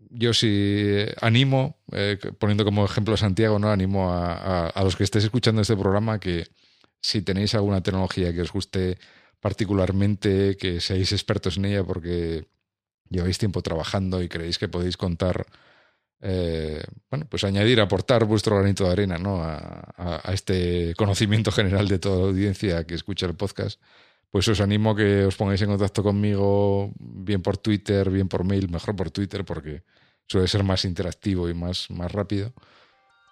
yo sí animo, eh, poniendo como ejemplo Santiago, ¿no? Animo a, los que estéis escuchando este programa que si tenéis alguna tecnología que os guste particularmente, que seáis expertos en ella porque lleváis tiempo trabajando y creéis que podéis contar, eh, bueno, pues añadir, aportar vuestro granito de arena ¿no? a, a, este conocimiento general de toda la audiencia que escucha el podcast, pues os animo a que os pongáis en contacto conmigo, bien por Twitter, bien por mail, mejor por Twitter, porque suele ser más interactivo y más, más rápido,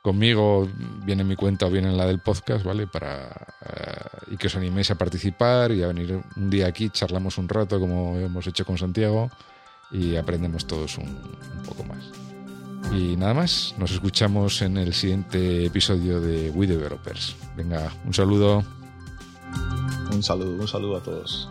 conmigo, bien en mi cuenta o bien en la del podcast, ¿vale? Para, eh, y que os animéis a participar y a venir un día aquí, charlamos un rato como hemos hecho con Santiago y aprendemos todos un, un poco más. Y nada más, nos escuchamos en el siguiente episodio de We Developers. Venga, un saludo. Un saludo, un saludo a todos.